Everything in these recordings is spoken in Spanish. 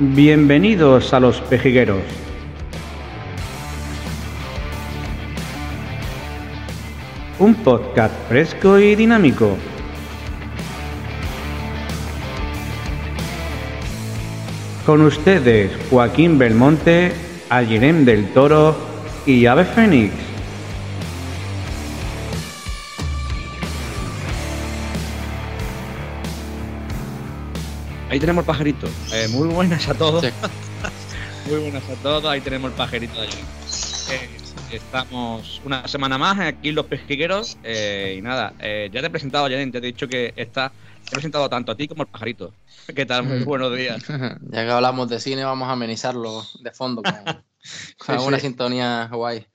Bienvenidos a los pejigueros. Un podcast fresco y dinámico. Con ustedes Joaquín Belmonte, Algerem del Toro y Ave Fénix. Ahí tenemos el pajarito. Eh, muy buenas a todos. muy buenas a todos. Ahí tenemos el pajarito de allí. Eh, estamos una semana más aquí en Los Pesquigueros. Eh, y nada, ya te he presentado, Janine. Te he dicho que está. Te he presentado tanto a ti como al pajarito. ¿Qué tal? Muy buenos días. ya que hablamos de cine, vamos a amenizarlo de fondo con, con una sintonía guay.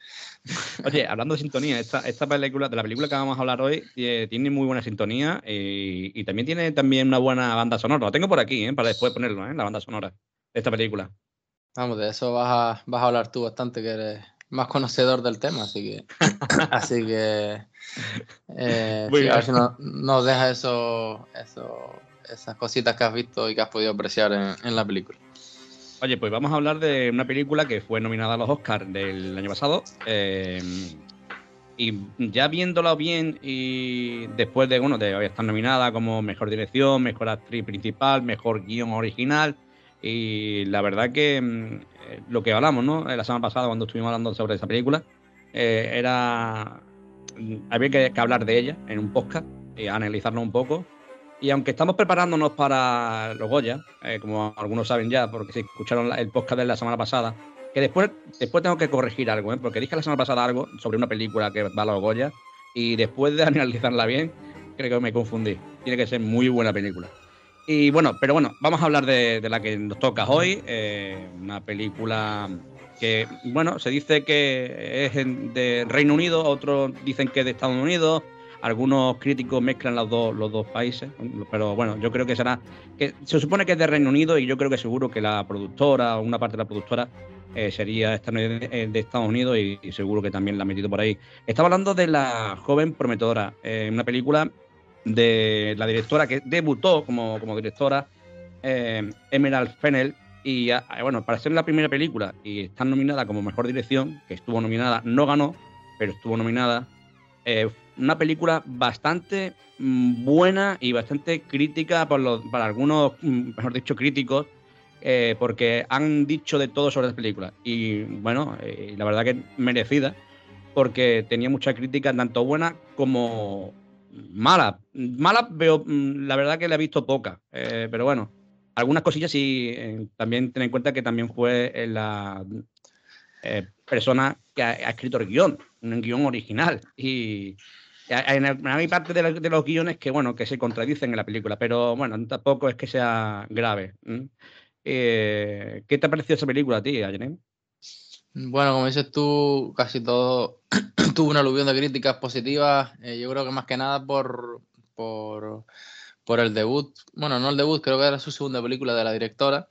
Oye, hablando de sintonía, esta, esta película, de la película que vamos a hablar hoy, eh, tiene muy buena sintonía y, también tiene también una buena banda sonora. Lo tengo por aquí, eh, para después ponerlo, eh, la banda sonora de esta película. Vamos, de eso vas a, vas a hablar tú bastante, que eres más conocedor del tema, así que. así que. Eh, a ver si nos deja eso, eso, esas cositas que has visto y que has podido apreciar en la película. Oye, pues vamos a hablar de una película que fue nominada a los Oscars del año pasado. Eh, y ya viéndola bien y después de, bueno, de estar nominada como mejor dirección, mejor actriz principal, mejor guion original. Y la verdad que mm, eh, lo que hablamos, ¿no? La semana pasada cuando estuvimos hablando sobre esa película, eh, era... Mm, había que, que, hablar de ella en un podcast y analizarlo un poco. Y aunque estamos preparándonos para los Goya, eh, como algunos saben ya, porque si escucharon el podcast de la semana pasada, que después, después tengo que corregir algo, ¿eh? porque dije la semana pasada algo sobre una película que va a los Goya, y después de analizarla bien, creo que me confundí. Tiene que ser muy buena película. Y bueno, pero bueno, vamos a hablar de, la que nos toca hoy, eh, una película que, bueno, se dice que es de Reino Unido, otros dicen que es de Estados Unidos, algunos críticos mezclan los dos, los dos países, pero bueno, yo creo que será. que Se supone que es de Reino Unido y yo creo que seguro que la productora o una parte de la productora eh, sería de Estados Unidos y, seguro que también la ha metido por ahí. Estaba hablando de La joven prometedora, eh, una película de la directora que debutó como, como directora, eh, Emerald Fennell. Y bueno, para ser la primera película y estar nominada como mejor dirección, que estuvo nominada, no ganó, pero estuvo nominada, eh, una película bastante mm, buena y bastante crítica para algunos, mm, mejor dicho, críticos, eh, porque han dicho de todo sobre la película. Y bueno, eh, la verdad que merecida, porque tenía mucha crítica, tanto buena como mala. Mala veo, mm, la verdad que la he visto poca, pero bueno, algunas cosillas sí, también ten en cuenta que también fue la persona que ha, ha escrito el guion, un guion original. Y hay parte de, los guiones que, bueno, que se contradicen en la película, pero bueno, tampoco es que sea grave. Eh, ¿Qué te ha parecido esa película a ti, Ayenem? Bueno, como dices tú, casi todo tuvo una aluvión de críticas positivas. Eh, yo creo que más que nada por, por, por, el debut. Bueno, no el debut, creo que era su segunda película de la directora.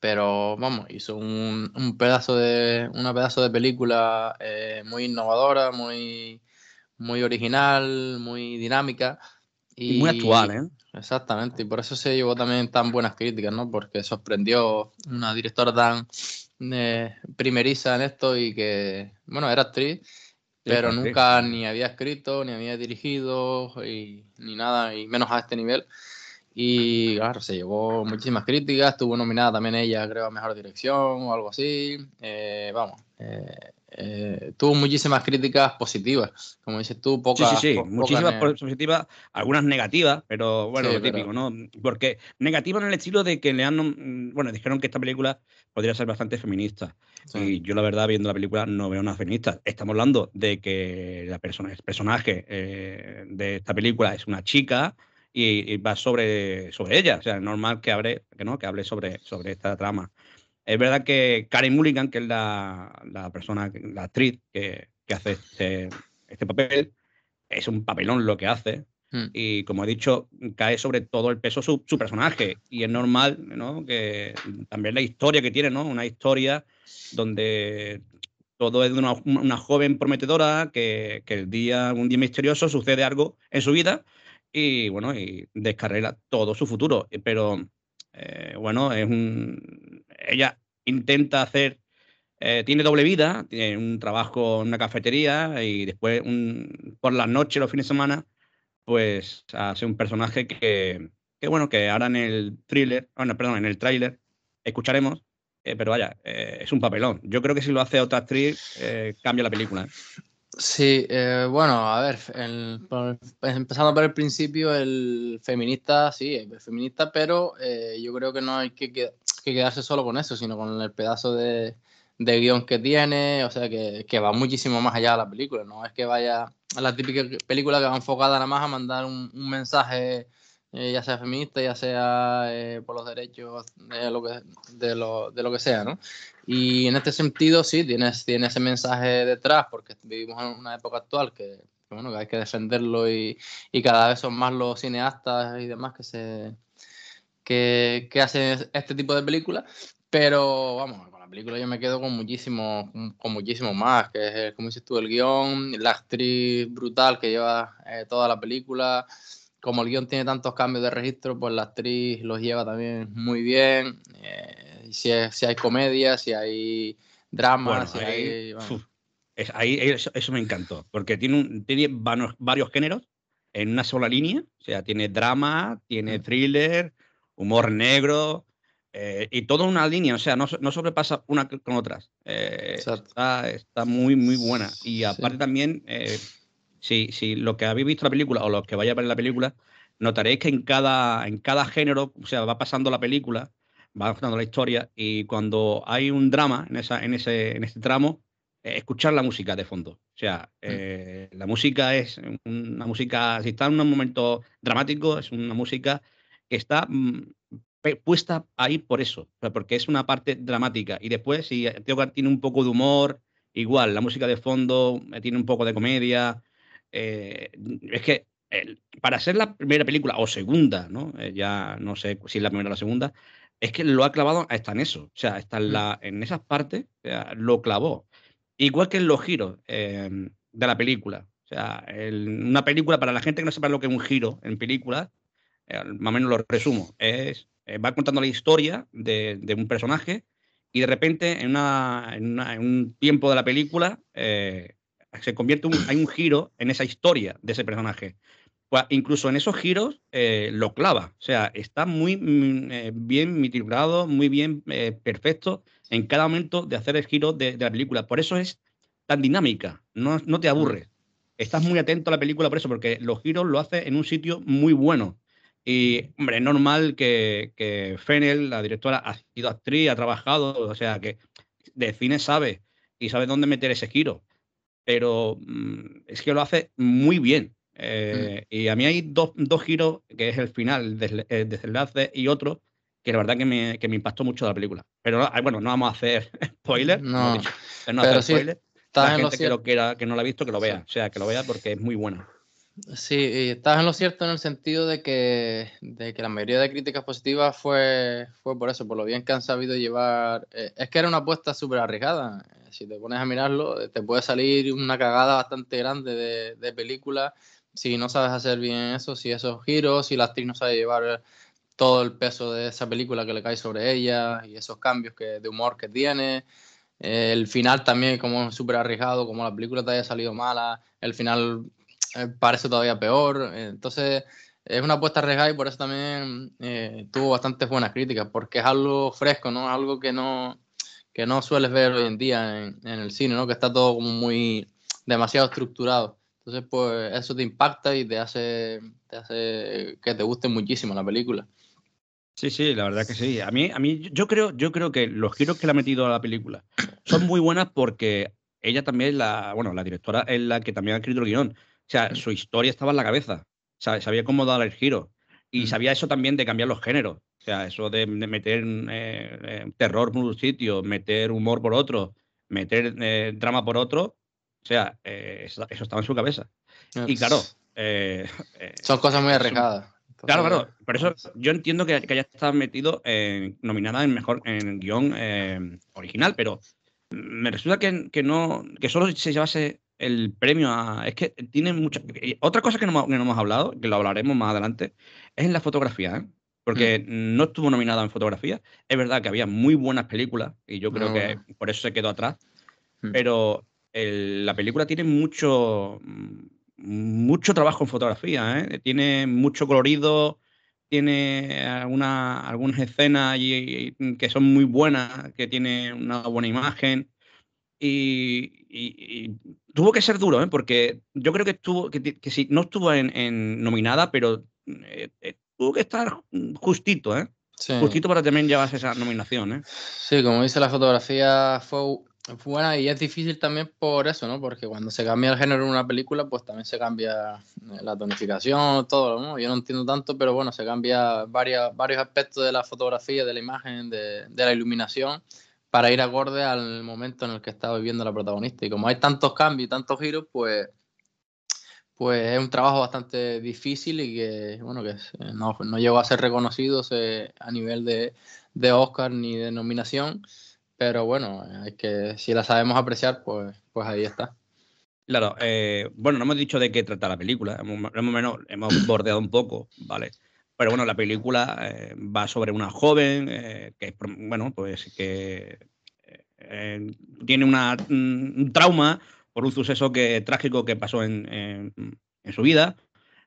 Pero vamos, hizo un, un pedazo de, una pedazo de película eh, muy innovadora, muy, muy original, muy dinámica. Y, muy actual, ¿eh? Exactamente, y por eso se llevó también tan buenas críticas, ¿no? Porque sorprendió una directora tan eh, primeriza en esto y que, bueno, era actriz, pero nunca ni había escrito, ni había dirigido, y, ni nada, y menos a este nivel. Y claro, se llevó muchísimas críticas, estuvo nominada también ella, creo, a Mejor Dirección o algo así. Eh, vamos, eh, eh, tuvo muchísimas críticas positivas, como dices tú, pocas. Sí, sí, sí, muchísimas positivas, algunas negativas, pero bueno, lo típico, ¿no? Porque negativas en el estilo de que le han. Bueno, dijeron que esta película podría ser bastante feminista. Y yo, la verdad, viendo la película, no veo una feminista. Estamos hablando de que la persona, el personaje eh, de esta película es una chica. Y, va sobre, sobre ella. O sea, es normal que hable, que, ¿no? que hable sobre, sobre esta trama. Es verdad que Karen Mulligan, que es la, persona, la actriz que, hace este, este, papel, es un papelón lo que hace. Hmm. Y como he dicho, cae sobre todo el peso su, su personaje. Y es normal, ¿no? Que también la historia que tiene, ¿no? Una historia donde todo es de una, joven prometedora que, que, el día, un día misterioso sucede algo en su vida y bueno, y descarrera todo su futuro. Pero Eh, bueno, es un. Ella intenta hacer. Eh, tiene doble vida, tiene un trabajo en una cafetería y después por las noches, los fines de semana, pues hace un personaje que, que bueno, que ahora en el thriller, bueno, perdón, en el tráiler escucharemos, eh, pero vaya, es un papelón. Yo creo que si lo hace otra actriz, cambia la película. Sí, eh, bueno, a ver, empezando por el principio, el feminista, sí, es feminista, pero eh, yo creo que no hay que, quedarse solo con eso, sino con el pedazo de, guion que tiene, o sea, que, va muchísimo más allá de la película, no es que vaya a la típica película que va enfocada nada más a mandar un, mensaje, eh, ya sea feminista, ya sea por los derechos de lo, que, de, lo, de lo que sea, ¿no? Y en este sentido, sí, tienes, tiene ese mensaje detrás, porque vivimos en una época actual que, bueno, que hay que defenderlo y, y, cada vez son más los cineastas y demás que se que, que hacen este tipo de películas. Pero vamos, con la película yo me quedo con muchísimo, con muchísimo más, que es, como dices tú, el guion, la actriz brutal que lleva eh, toda la película. Como el guion tiene tantos cambios de registro, pues la actriz los lleva también muy bien. Eh, si, si hay comedia, si hay drama, si hay... ahí eso, me encantó, porque tiene, un, tiene varios, géneros en una sola línea, o sea, tiene drama, tiene mm. thriller, humor negro, eh, y toda una línea, o sea, no, no sobrepasa una con otras. Eh, está, está, muy, muy buena. Y aparte también, eh, si, si, lo que habéis visto la película o los que vaya a ver la película, notaréis que en cada, en cada género, o sea, va pasando la película, va contando la historia y cuando hay un drama en, esa, en, ese, en ese tramo, eh, escuchar la música de fondo. O sea, mm. eh, la música es una música, si está en un momento dramático, es una música que está mm, puesta ahí por eso, porque es una parte dramática. Y después, si tiene un poco de humor, igual, la música de fondo eh, tiene un poco de comedia. Es que para ser la primera película o segunda, ¿no? ya no sé si es la primera o la segunda, es que lo ha clavado hasta en eso. O sea, está en, mm. la, en esas partes, lo clavó. Igual que en los giros em, de la película. O sea, una película, para la gente que no sepa lo que es un giro en película, eh, más o menos lo resumo, es, eh, va contando la historia de, un personaje y de repente en, un tiempo de la película eh, se convierte un, hay un giro en esa historia de ese personaje. Pues, incluso en esos giros eh, lo clava. O sea, está muy mm, eh, bien mitigado, muy bien eh, perfecto en cada momento de hacer el giro de, la película. Por eso es tan dinámica, no, no te aburres. Estás muy atento a la película por eso, porque los giros lo hace en un sitio muy bueno. Y, hombre, es normal que, que Fennel, la directora, ha sido actriz, ha trabajado, o sea, que de cine sabe y sabe dónde meter ese giro. Pero mm, es que lo hace muy bien. Mm. Eh, y a mí hay dos, dos, giros, que es el final, el eh, desenlace y otro, que la verdad que me, que me impactó mucho la película. Pero ah, bueno, no vamos a hacer spoiler. No, no hacer spoiler. La gente que, lo quiera, que no la ha visto, que lo vea. O sea, que lo vea porque es muy buena. Sí, estás en lo cierto en el sentido de que, de que la mayoría de críticas positivas fue, fue por eso, por lo bien que han sabido llevar. Eh, es que era una apuesta súper arriesgada. Si te pones a mirarlo, te puede salir una cagada bastante grande de, de película si no sabes hacer bien eso, si esos giros, si la actriz no sabe llevar todo el peso de esa película que le cae sobre ella y esos cambios que, de humor que tiene. el final también como súper arriesgado, como la película te haya salido mala, el final eh, parece todavía peor. entonces es una apuesta arriesgada y por eso también eh, tuvo bastantes buenas críticas, porque es algo fresco, ¿no? Algo que no, que no sueles ver hoy en día en, en el cine, ¿no? Que está todo como muy demasiado estructurado. Entonces, pues eso te impacta y te hace, te hace que te guste muchísimo la película. Sí, sí, la verdad que sí. A mí, a mí yo creo, yo creo que los giros que le ha metido a la película son muy buenas porque ella también, la, bueno, la directora es la que también ha escrito el guion. O sea, su historia estaba en la cabeza. O sea, sabía cómo dar el giro. Y sabía eso también de cambiar los géneros. O sea, eso de, meter eh, eh, terror por un sitio, meter humor por otro, meter eh, drama por otro. O sea, eh, eso, estaba en su cabeza. Y claro. Eh, eh, Son cosas muy arriesgadas. Claro, claro. Por eso yo entiendo que, que haya estado metido en, nominada en mejor en guion original, pero me resulta que, que, no que solo se llevase el premio a. Es que tiene mucha. Otra cosa que no, hemos hablado, que lo hablaremos más adelante, es en la fotografía. porque mm. no estuvo nominada en fotografía. Es verdad que había muy buenas películas y yo creo que por eso se quedó atrás. Mm. Pero la película tiene mucho, mucho trabajo en fotografía, ¿eh? tiene mucho colorido, tiene algunas escenas que son muy buenas, que tiene una buena imagen. Y, tuvo que ser duro, ¿eh? porque yo creo que estuvo, que, sí, no estuvo en, nominada, pero eh, eh, tuvo que estar justito, ¿eh? Justito para también llevarse esa nominación, ¿eh? Sí, como dice la fotografía, fue buena y es difícil también por eso, ¿no? Porque cuando se cambia el género en una película, pues también se cambia eh, la tonificación, todo, ¿no? Yo no entiendo tanto, pero bueno, se cambia varios, varios aspectos de la fotografía, de la imagen, de, de la iluminación, para ir acorde al momento en el que está viviendo la protagonista. Y como hay tantos cambios y tantos giros, pues, pues es un trabajo bastante difícil y que, bueno, que no, no llegó a ser reconocido a nivel de, de Oscar ni de nominación pero bueno, es que si la sabemos apreciar, pues, pues ahí está. Claro, eh, bueno, no hemos dicho de qué trata la película, hemos, hemos, hemos bordeado un poco, ¿vale? Pero bueno, la película eh, va sobre una joven eh, que, bueno, pues que tiene una, un trauma por un suceso que, trágico que pasó en, en su vida,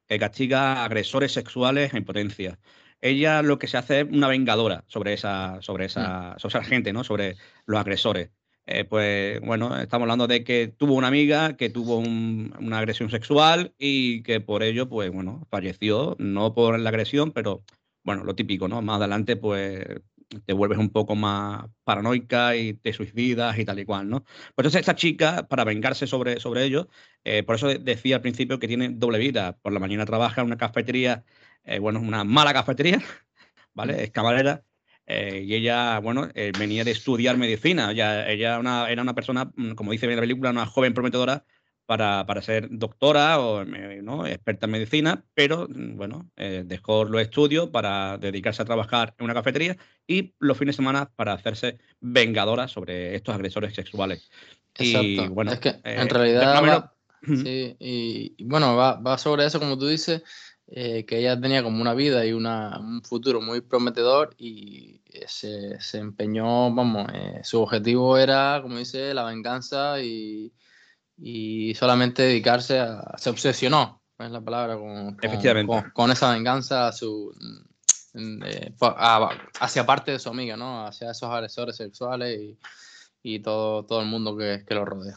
que castiga agresores sexuales en potencia ella lo que se hace es una vengadora sobre esa, sobre esa, mm. sobre esa gente, ¿no? Sobre los agresores. Eh, pues bueno, estamos hablando de que tuvo una amiga que tuvo una agresión sexual y que por ello, pues bueno, falleció, no por la agresión, pero bueno, lo típico, ¿no? Más adelante, pues te vuelves un poco más paranoica y te suicidas y tal y cual, ¿no? Pues entonces esta chica, para vengarse sobre, sobre ello, eh, por eso decía al principio que tiene doble vida. Por la mañana trabaja en una cafetería eh, bueno, una mala cafetería, ¿vale? Es camarera. Eh, y ella, bueno, eh, venía de estudiar medicina. Ella, ella una, era una persona, mm, como dice en la película, una joven prometedora para, para ser doctora o ¿no? experta en medicina, pero mm, bueno, dejó los estudios para dedicarse a trabajar en una cafetería y los fines de semana para hacerse vengadora sobre estos agresores sexuales. Exacto. Y, bueno, es que en realidad... sí, y, bueno, va, va sobre eso, como tú dices. Eh, que ella tenía como una vida y una, un futuro muy prometedor y eh, se, se empeñó, vamos, eh, su objetivo era, como dice, la venganza y, y, solamente dedicarse a, se obsesionó, es la palabra, con, con, con, esa venganza a su, hacia parte de su amiga, ¿no? Hacia esos agresores sexuales y, y todo, todo el mundo que, que lo rodea.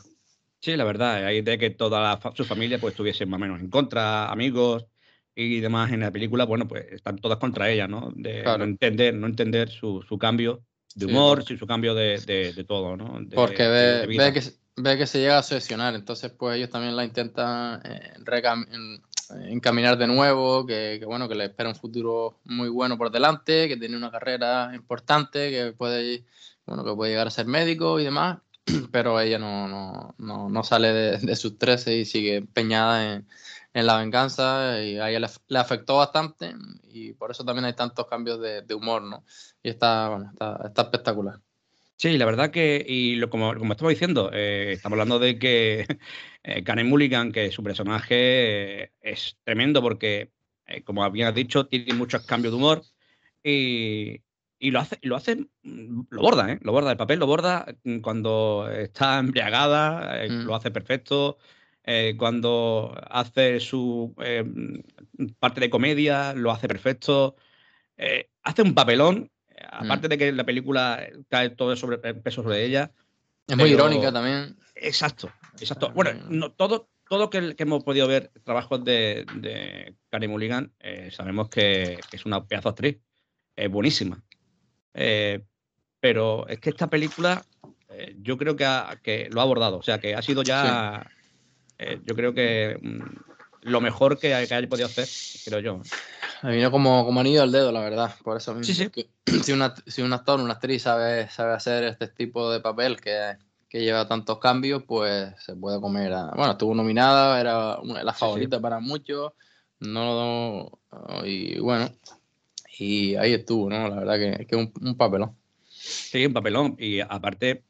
Sí, la verdad, hay de que toda su familia pues estuviese más o menos en contra, amigos, y demás en la película, bueno, pues están todas contra ella, ¿no? De no entender, no entender su, su cambio de humor, su cambio de, de, todo, ¿no? Porque ve, ve, que, ve que se llega a obsesionar, entonces pues ellos también la intentan eh, encaminar de nuevo, que, que, bueno, que le espera un futuro muy bueno por delante, que tiene una carrera importante, que puede, bueno, que puede llegar a ser médico y demás, pero ella no, no, no, no sale de, de sus 13 y sigue empeñada en en la venganza y a ella le, afectó bastante y por eso también hay tantos cambios de, humor, ¿no? Y está, bueno, está, espectacular. Sí, la verdad que, y lo, como, como estamos diciendo, eh, estamos hablando de que eh, Karen Mulligan, que su personaje eh, es tremendo porque, eh, como habías dicho, tiene muchos cambios de humor y, y lo hace, lo hace, mm, lo borda, ¿eh? Lo borda, el papel lo borda mm, cuando está embriagada, mm. lo hace perfecto. Eh, cuando hace su eh, parte de comedia, lo hace perfecto. Eh, hace un papelón, aparte mm. de que la película cae todo sobre, el peso sobre ella. Es muy irónica también. Exacto, exacto. Bueno, no, todo, todo que, que hemos podido ver trabajos de, de Karen Mulligan, sabemos que, es una pedazo actriz. Es buenísima. pero es que esta película yo creo que, que, lo ha abordado. O sea, que ha sido ya eh, yo creo que mm, lo mejor que, que haya podido hacer, creo yo. Me vino como, como anillo al dedo, la verdad, por eso mismo. Sí, sí. si, una, si un actor, una actriz sabe, sabe hacer este tipo de papel que, que lleva tantos cambios, pues se puede comer. Bueno, estuvo nominada, era una de las favoritas para muchos. No, y bueno, y ahí estuvo, ¿no? La verdad que, que un, un papelón. Sí, un papelón. Y aparte,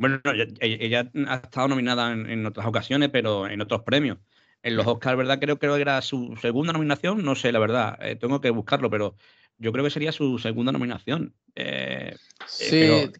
bueno, ella, ha estado nominada en, otras ocasiones, pero en otros premios. En los Oscars, ¿verdad? Creo, que era su segunda nominación, no sé, la verdad, eh, tengo que buscarlo, pero yo creo que sería su segunda nominación. Eh, sí.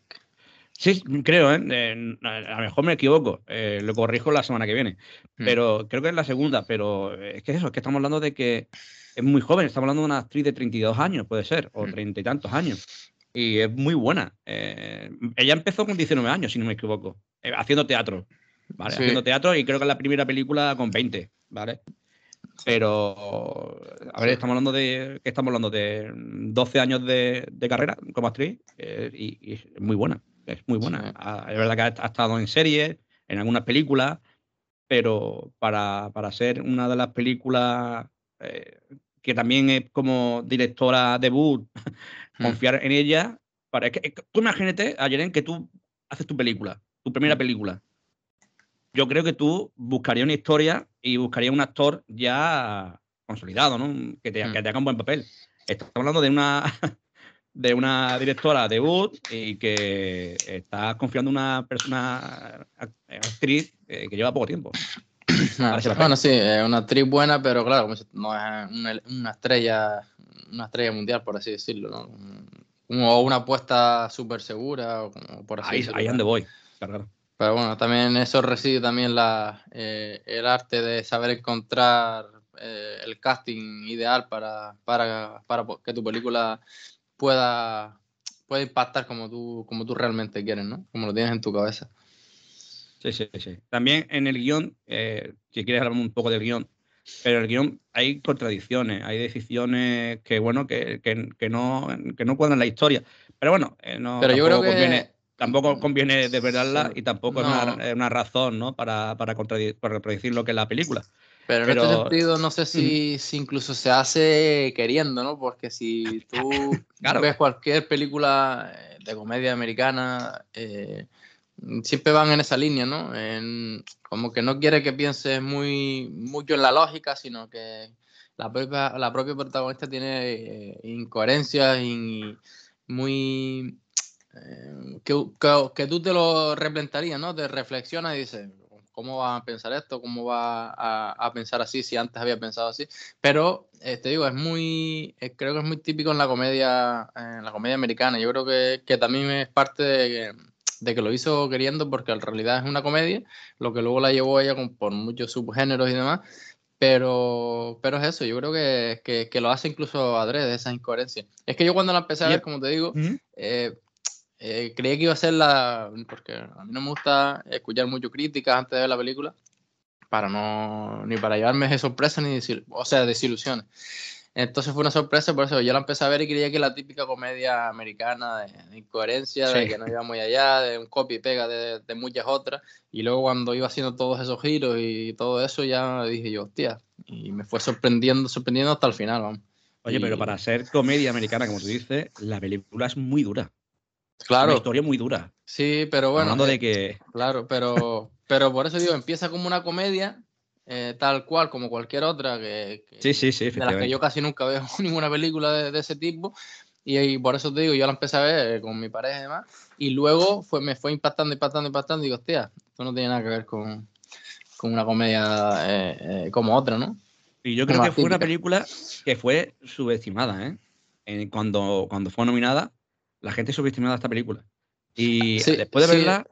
sí, creo, ¿eh? a lo mejor me equivoco, lo corrijo la semana que viene, hmm. pero creo que es la segunda, pero es que eso, es que estamos hablando de que es muy joven, estamos hablando de una actriz de 32 años, puede ser, o hmm. treinta y tantos años y es muy buena. Eh, ella empezó con 19 años, si no me equivoco, eh, haciendo teatro, ¿vale? Haciendo teatro y creo que es la primera película con 20, ¿vale? Pero, a ver, estamos hablando de, estamos hablando de 12 años de, carrera como actriz eh, y, es muy buena, es muy buena. Ah, es verdad que ha, estado en series, en algunas películas, pero para, para ser una de las películas que también es como directora debut Mm. confiar en ella. Para, que, tú imagínate, Ayeren, que tú haces tu película, tu primera mm. película. Yo creo que tú buscarías una historia y buscarías un actor ya consolidado, ¿no? Que te, mm. que te haga un buen papel. Estamos hablando de una, de una directora debut y que está confiando en una persona, actriz eh, que lleva poco tiempo. bueno, sí, es una actriz buena, pero claro, no es una, estrella una estrella mundial, por así decirlo, ¿no? O una apuesta súper segura, o por así ahí, decirlo. Ahí donde voy, Pero bueno, también eso reside también la, eh, el arte de saber encontrar eh, el casting ideal para, para, para, que tu película pueda, pueda impactar como tú, como tú realmente quieres, ¿no? Como lo tienes en tu cabeza. Sí, sí, sí. También en el guion, eh, si quieres hablar un poco del guion, pero el guion hay contradicciones, hay decisiones que, bueno, que, que, no, que no cuadran la historia. Pero bueno, eh, no, pero yo creo conviene, tampoco conviene desvelarla y tampoco es una, razón ¿no? para, para, contradecir lo que es la película. Pero en este sentido, no sé si, si, incluso se hace queriendo, ¿no? Porque si tú ves cualquier película eh, de comedia americana, eh, siempre van en esa línea, ¿no? como que no quiere que pienses muy mucho en la lógica, sino que la propia, la propia protagonista tiene eh, incoherencias y muy... Eh, que, que, tú te lo replantarías, ¿no? Te reflexionas y dices, ¿cómo va a pensar esto? ¿Cómo va a, pensar así si antes había pensado así? Pero, eh, te digo, es muy, creo que es muy típico en la comedia, en la comedia americana. Yo creo que, que también es parte de de que lo hizo queriendo porque en realidad es una comedia, lo que luego la llevó ella con, por muchos subgéneros y demás, pero, pero es eso, yo creo que, que, lo hace incluso adrede, esa incoherencia. Es que yo cuando la empecé a ver, como te digo, eh, eh, creía que iba a ser la... porque a mí no me gusta escuchar mucho críticas antes de ver la película, para no, ni para llevarme de sorpresa ni, o sea, desilusiones. Entonces fue una sorpresa, por eso yo la empecé a ver y creía que la típica comedia americana de, incoherencia, de que no iba muy allá, de un copy y pega de, muchas otras. Y luego cuando iba haciendo todos esos giros y todo eso, ya dije yo, hostia, y me fue sorprendiendo, sorprendiendo hasta el final, vamos. Oye, pero para ser comedia americana, como tú dices, la película es muy dura. Claro. Una historia muy dura. Sí, pero bueno. Hablando de eh, que. Claro, pero, pero por eso digo, empieza como una comedia eh, tal cual como cualquier otra, que, sí, sí, sí, de las que yo casi nunca veo ninguna película de, ese tipo. Y, por eso te digo, yo la empecé a ver eh, con mi pareja y demás. Y luego fue, me fue impactando, impactando, impactando. Y digo, hostia, esto no tiene nada que ver con, con una comedia eh, como otra, ¿no? Y yo creo que fue una película que fue subestimada, ¿eh? cuando, cuando fue nominada, la gente subestimaba esta película. Y después de verla,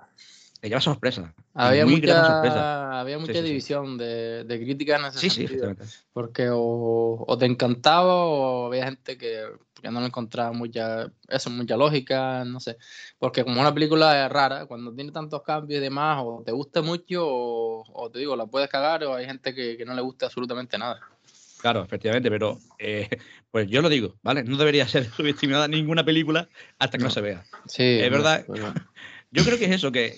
te lleva sorpresa. Había mucha, había mucha división De, de crítica en ese sí, sentido. Sí, porque o, o, te encantaba o había gente que, que, no le encontraba mucha, eso, mucha lógica, no sé. Porque como una película es rara, cuando tiene tantos cambios y demás, o te gusta mucho o, o te digo, la puedes cagar, o hay gente que, que no le gusta absolutamente nada. Claro, efectivamente, pero eh, pues yo lo digo, ¿vale? No debería ser subestimada ninguna película hasta que no, se vea. Sí. Es verdad. Yo creo que es eso, que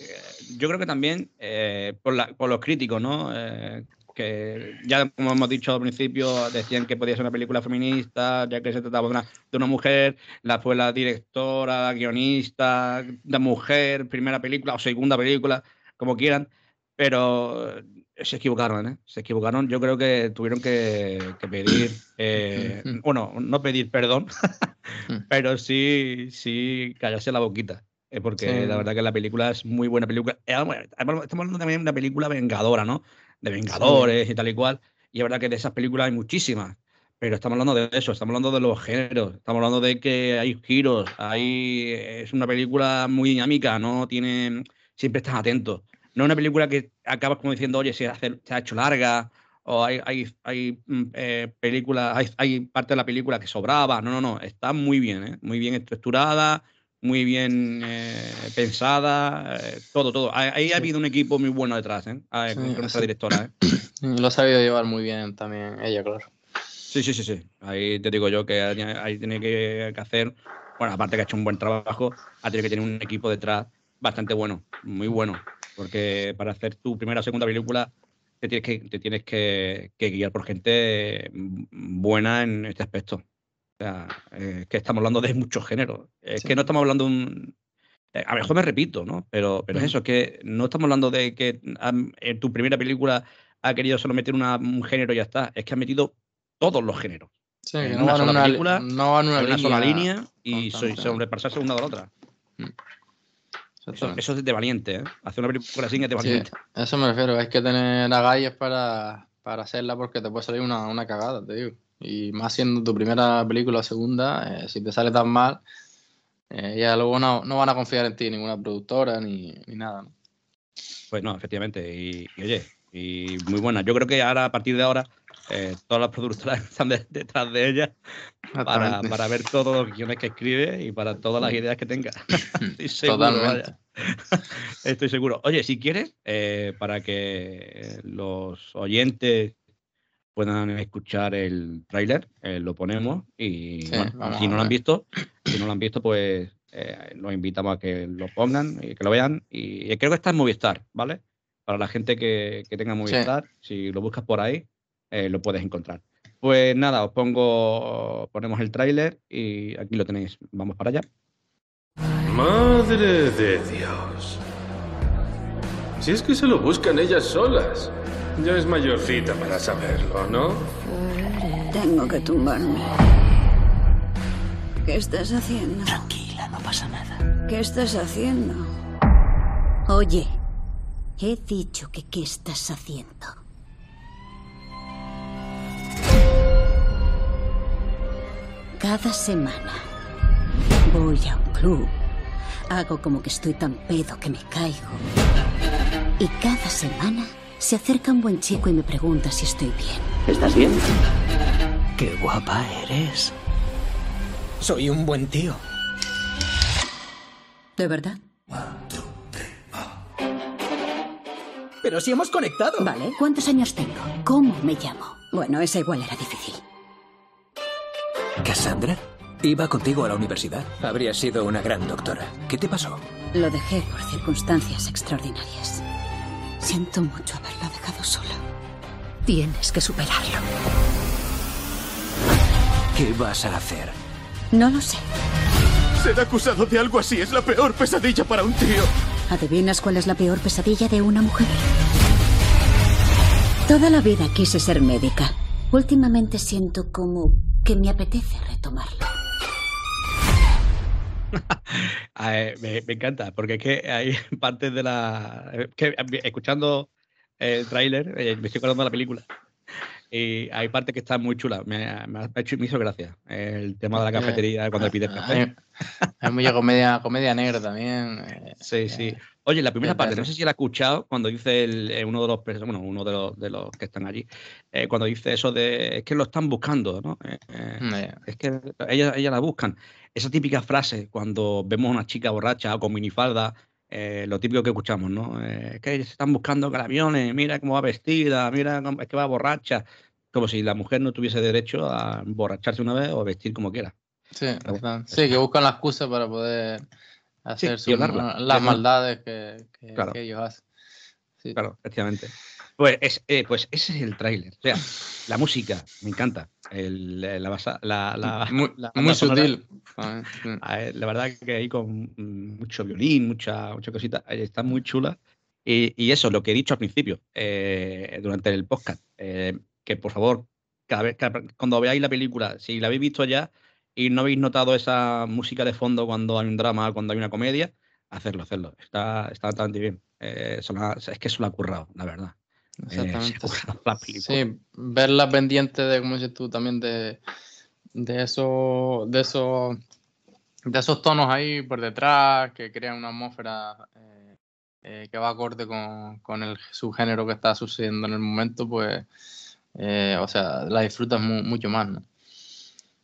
yo creo que también eh, por, los críticos, ¿no? Eh, que ya como hemos dicho al principio, decían que podía ser una película feminista, ya que se trataba de una, de una mujer, la fue la directora, la guionista, la mujer, primera película o segunda película, como quieran, pero se equivocaron, ¿eh? Se equivocaron. Yo creo que tuvieron que, pedir, eh, bueno, no pedir perdón, mm. pero sí, sí callarse la boquita. Eh, porque la verdad que la película es muy buena película. Eh, estamos hablando también de una película vengadora, ¿no? De Vengadores y tal y cual. Y es verdad que de esas películas hay muchísimas. pero estamos hablando de eso, estamos hablando de los géneros, estamos hablando de que hay giros, hay, es una película muy dinámica, no tiene, siempre estás atento. No es una película que acabas como diciendo, oye, se, se ha hecho larga, o hay, hay, hay mm, eh, películas, hay, hay, parte de la película que sobraba. No, no, no, está muy bien, ¿eh? muy bien estructurada, muy bien eh, pensada, todo, todo. Ahí ha habido un equipo muy bueno detrás, ¿eh? Ah, con nuestra directora. Lo ha sabido llevar muy bien también ella, claro. Sí, sí, sí, sí. Ahí te digo yo que ahí tiene que, hacer, bueno, aparte que ha hecho un buen trabajo, ha tenido que tener un equipo detrás bastante bueno, muy bueno, porque para hacer tu primera o segunda película te tienes que, te tienes que, guiar por gente buena en este aspecto. Sea, es que estamos hablando de muchos géneros. Es que no estamos hablando de un. Eh, a lo mejor me repito, ¿no? Pero, pero es eso, es que no estamos hablando de que en tu primera película ha querido solo meter un género y ya está. Es que ha metido todos los géneros. Sí, en no una sola una, película, no van una, una sola línea y sobrepasarse una de la otra. Mm. Eso, es de valiente, ¿eh? Hacer una película así es de valiente. Sí, eso me refiero, hay que tener agallas para, para hacerla porque te puede salir una, una, cagada, te digo. Y más siendo tu primera película o segunda, eh, si te sale tan mal, eh, ya luego no, no, van a confiar en ti ninguna productora ni, ni nada. ¿no? Pues no, efectivamente. y, oye, y muy buena. Yo creo que ahora, a partir de ahora, eh, todas las productoras están detrás de ella para, para, ver todos los guiones que escribe y para todas las ideas que tenga. Estoy seguro, Estoy seguro. Oye, si quieres, eh, para que los oyentes puedan escuchar el tráiler, eh, lo ponemos y si no lo han visto, si no lo han visto, pues los invitamos a que lo pongan y que lo vean. Y creo que está en Movistar, ¿vale? Para la gente que, que tenga Movistar, si lo buscas por ahí, eh, lo puedes encontrar. Pues nada, os pongo, ponemos el tráiler y aquí lo tenéis. Vamos para allá. Madre de Dios. Si es que se lo buscan ellas solas. Ya es mayorcita para saberlo, ¿no? Tengo que tumbarme. ¿Qué estás haciendo? Tranquila, no pasa nada. ¿Qué estás haciendo? Oye, he dicho que qué estás haciendo. Cada semana voy a un club, hago como que estoy tan pedo que me caigo. Y cada semana se acerca un buen chico y me pregunta si estoy bien. ¿Estás bien? Qué guapa eres. Soy un buen tío. ¿De verdad? Pero si hemos conectado. Vale, ¿cuántos años tengo? ¿Cómo me llamo? Bueno, esa igual era difícil. ¿Cassandra? Iba contigo a la universidad. Habría sido una gran doctora. ¿Qué te pasó? Lo dejé por circunstancias extraordinarias. Siento mucho haberla dejado sola. Tienes que superarlo. ¿Qué vas a hacer? No lo sé. Ser acusado de algo así es la peor pesadilla para un tío. ¿Adivinas cuál es la peor pesadilla de una mujer? Toda la vida quise ser médica. Últimamente siento como que me apetece retomarlo. me, encanta, porque es que hay partes de la. Que, escuchando el tráiler, eh, me estoy acordando de la película. Y hay partes que están muy chulas. Me, ha hecho, me hizo gracia. El tema de la cafetería cuando pides café. Hay mucha comedia, comedia negra también. Eh, sí, sí. Eh, Oye, la primera parte, no sé si la ha escuchado cuando dice el, eh, uno de los bueno, uno de los, de los que están allí, eh, cuando dice eso de es que lo están buscando, ¿no? Eh, es que ellas, ella la buscan. Esa típica frase cuando vemos a una chica borracha o con minifalda, lo típico que escuchamos, ¿no? es que se están buscando aviones, mira cómo va vestida, mira cómo, es que va borracha. Como si la mujer no tuviese derecho a borracharse una vez o vestir como quiera. Sí, sí, que buscan la excusa para poder hacer las maldades que, ellos hacen. Claro, efectivamente. Pues, es, eh, pues ese es el tráiler. O sea, la música, me encanta. El, la, la, la, muy, sutil. La verdad que ahí con mucho violín, mucha, mucha cosita, eh, está muy chula. Y, y, eso, lo que he dicho al principio, eh, durante el podcast, que por favor, cada vez, cuando veáis la película, si la habéis visto ya, y no habéis notado esa música de fondo cuando hay un drama, cuando hay una comedia, hacerlo, hacerlo. Está, está bastante bien. Eh, es que eso lo ha currado, la verdad. Exactamente. sí, ver la pendiente de, como dices tú, también de, de eso, de esos de esos tonos ahí por detrás que crean una atmósfera eh, eh, que va acorde con, con, el subgénero que está sucediendo en el momento, pues, eh, o sea, la disfrutas mucho más, ¿no?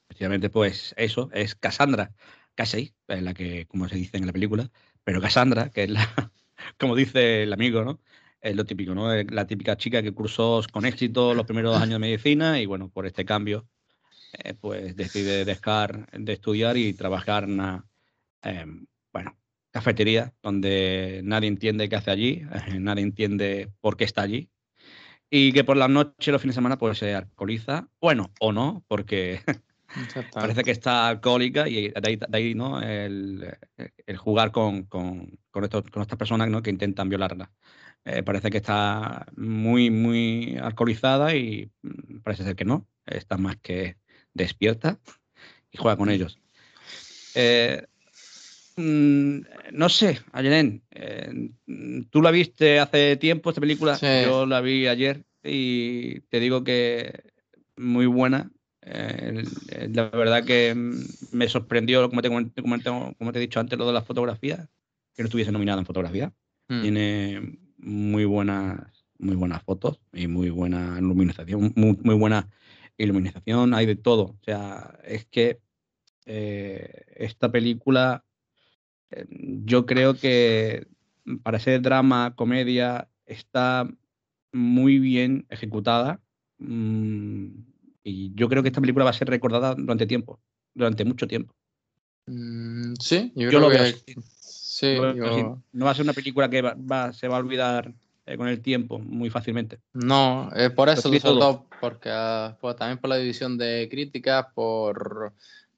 Efectivamente, pues eso, es Cassandra, casi, es la que, como se dice en la película, pero Cassandra, que es la, como dice el amigo, ¿no? Es lo típico, ¿no? La típica chica que cursó con éxito los primeros años de medicina y bueno, por este cambio eh, pues decide dejar de estudiar y trabajar en una, em, bueno, cafetería donde nadie entiende qué hace allí, eh, nadie entiende por qué está allí y que por la noche, los fines de semana, pues se alcoholiza, bueno, o no, porque parece que está alcohólica y de ahí, ¿no? El, jugar con, con, con, estas personas ¿no? que intentan violarla. Eh, parece que está muy, muy alcoholizada y mm, parece ser que no, está más que despierta y juega con ellos. Eh, mm, no sé, Ayelen, eh, tú la viste hace tiempo esta película, yo la vi ayer y te digo que muy buena. La verdad que me sorprendió, como te, como te he dicho antes, lo de las fotografías, que no estuviese nominada en fotografía. Hmm. Tiene muy buenas, muy buenas fotos y muy buena iluminación, muy, muy buena iluminación, hay de todo. O sea, es que eh, esta película, eh, yo creo que para ser drama, comedia, está muy bien ejecutada. Mm, y yo creo que esta película va a ser recordada durante tiempo, durante mucho tiempo. Mm, sí, yo, creo lo que, Sí, No va a ser una película que se va a olvidar eh, con el tiempo muy fácilmente. No, por eso, sobre todo porque pues, también por la división de críticas, por,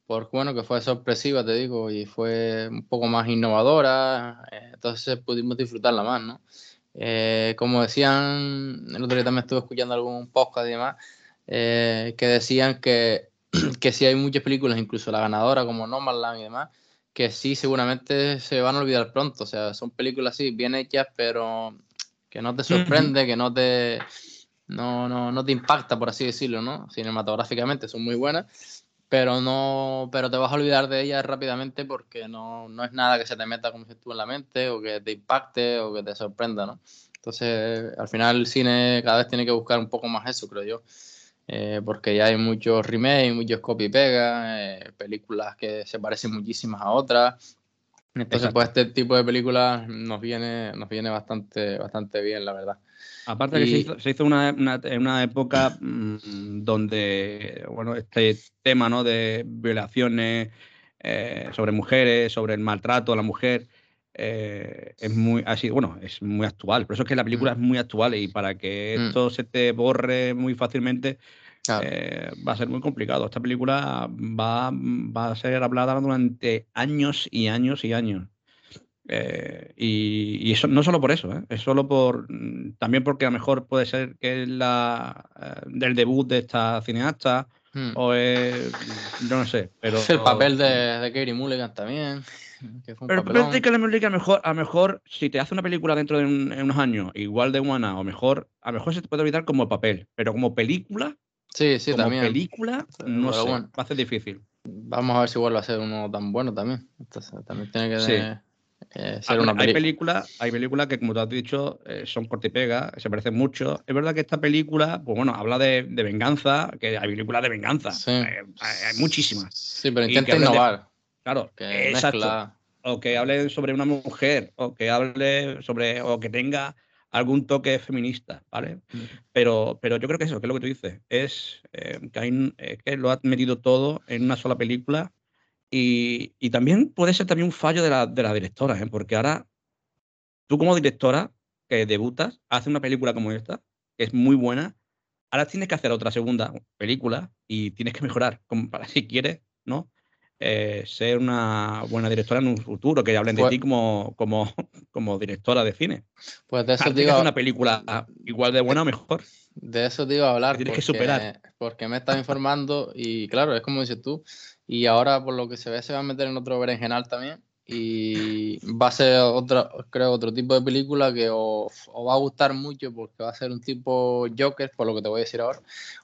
por bueno, que fue sorpresiva, te digo, y fue un poco más innovadora, eh, entonces pudimos disfrutarla más, ¿no? Eh, como decían, el otro día también estuve escuchando algún podcast y demás, que decían que, que sí hay muchas películas, incluso la ganadora como Nomadland y demás, que sí seguramente se van a olvidar pronto, o sea, son películas así, bien hechas, pero que no te sorprende, que no te, no, no, no te impacta, por así decirlo, ¿no? Cinematográficamente son muy buenas, pero no, pero te vas a olvidar de ellas rápidamente porque no, no es nada que se te meta, como dices tú, en la mente, o que te impacte, o que te sorprenda, ¿no? Entonces, al final el cine cada vez tiene que buscar un poco más eso, creo yo. Eh, porque ya hay muchos remakes, muchos copy-pega, eh, películas que se parecen muchísimas a otras, entonces, pues este tipo de películas nos viene, nos viene bastante, bastante bien, la verdad. Aparte que se hizo, se hizo una, en una época mm, donde, bueno, este tema, ¿no? De violaciones eh, sobre mujeres, sobre el maltrato a la mujer, eh, es muy así, bueno, es muy actual. Por eso es que la película mm. es muy actual y para que mm. esto se te borre muy fácilmente, eh, va a ser muy complicado. Esta película va, va, a ser hablada durante años y años y años. Eh, y, eso no solo por eso, es solo por mm, también porque a lo mejor puede ser que es la del debut de esta cineasta hmm. o es no sé, pero el papel de, de Katie Mulligan también. pero el papel de Katie Mulligan a lo mejor, a mejor si te hace una película dentro de unos años igual de buena o mejor, a lo mejor se te puede olvidar como papel, pero como película Sí, sí, como también. película, no sé, va a ser difícil. Vamos a ver si vuelve a ser uno tan bueno también. también tiene que eh, ser una hay películas hay películas que, como tú has dicho, eh, son corte y pega, se parecen mucho. Es verdad que esta película, pues bueno, habla de, venganza, que hay películas de venganza. Eh, hay, muchísimas. Sí, pero intenta innovar. claro, exacto. O que hable sobre una mujer, o que hable sobre, o que tenga algún toque feminista, ¿vale? Pero, pero yo creo que eso, que es lo que tú dices, es eh, que, que, lo ha metido todo en una sola película y, y también puede ser también un fallo de la, de la directora, ¿eh? porque ahora tú como directora que debutas, haces una película como esta, que es muy buena, ahora tienes que hacer otra segunda película y tienes que mejorar, como para si quieres, ¿no? Eh, ser una buena directora en un futuro, que hablen de pues ti como, como, como directora de cine. Pues de eso digo. una película igual de buena o mejor. De eso te iba a hablar. tienes que superar. Porque me estás informando y claro, es como dices tú. Y ahora, por lo que se ve, se va a meter en otro berenjenal también. y va a ser otra, creo, otro tipo de película que os, va a gustar mucho porque va a ser un tipo Joker, por lo que te voy a decir ahora,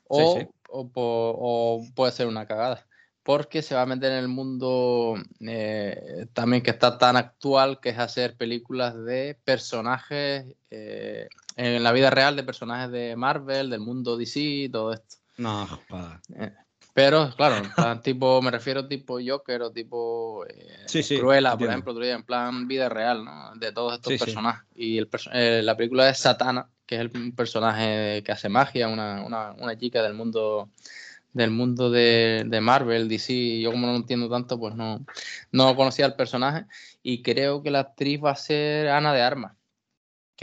o, o, puede ser una cagada, porque se va a meter en el mundo eh, también que está tan actual, que es hacer películas de personajes eh, en la vida real, de personajes de Marvel, del mundo DC, todo esto. No, joder. Eh, pero, claro, tipo, me refiero tipo Joker o tipo eh, Cruella, por ejemplo, en plan vida real, ¿no? De todos estos personajes. Y el eh, la película es Satana, que es el personaje que hace magia, una, una, una chica del mundo del mundo de, de, Marvel, DC, yo como no lo entiendo tanto, pues no, no conocía al personaje. Y creo que la actriz va a ser Ana de Armas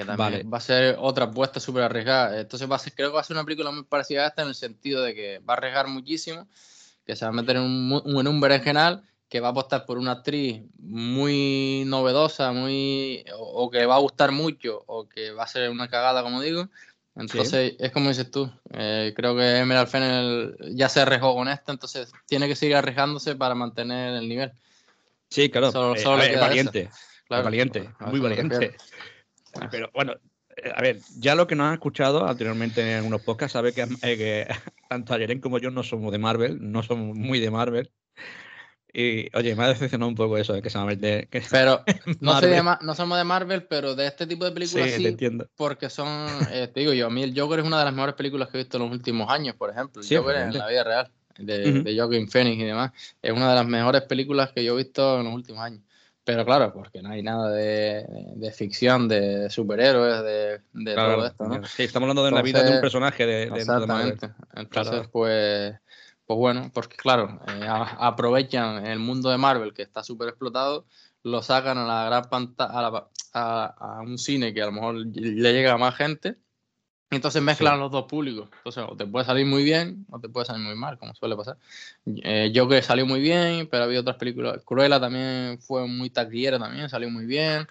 que también va a ser otra apuesta súper arriesgada. Entonces va a ser, creo que va a ser una película muy parecida a esta en el sentido de que va a arriesgar muchísimo, que se va a meter en un, en un berenjenal, que va a apostar por una actriz muy novedosa, muy o, que va a gustar mucho, o que va a ser una cagada, como digo. Entonces, es como dices tú, eh, creo que Emerald Fennel ya se arriesgó con esto, entonces tiene que seguir arriesgándose para mantener el nivel. Sí, claro, solo, eh, valiente, valiente, muy valiente. Pero bueno, eh, a ver, ya lo que nos han escuchado anteriormente en algunos podcasts sabe que, eh, tanto Ayeren como yo no somos de Marvel, no somos muy de Marvel. Y oye, me ha decepcionado un poco eso de que se va Que pero no, no, somos de Marvel, pero de este tipo de películas sí, entiendo. porque son, eh, te digo yo, a mí el Joker es una de las mejores películas que he visto en los últimos años, por ejemplo. El Joker en la vida real, de, de Joaquin Phoenix y demás. Es una de las mejores películas que yo he visto en los últimos años. Pero claro, porque no hay nada de, ficción, de superhéroes, de, todo esto, ¿no? Sí, estamos hablando de la vida de un personaje de, Exactamente. Entonces, pues, pues bueno, porque claro, eh, aprovechan el mundo de Marvel que está súper explotado, lo sacan a la gran pantalla, a, a, un cine que a lo mejor le llega a más gente entonces mezclan los dos públicos. Entonces, o te puede salir muy bien o te puede salir muy mal, como suele pasar. Eh, yo que salió muy bien, pero había otras películas. Cruella también fue muy taquillera, también salió muy bien.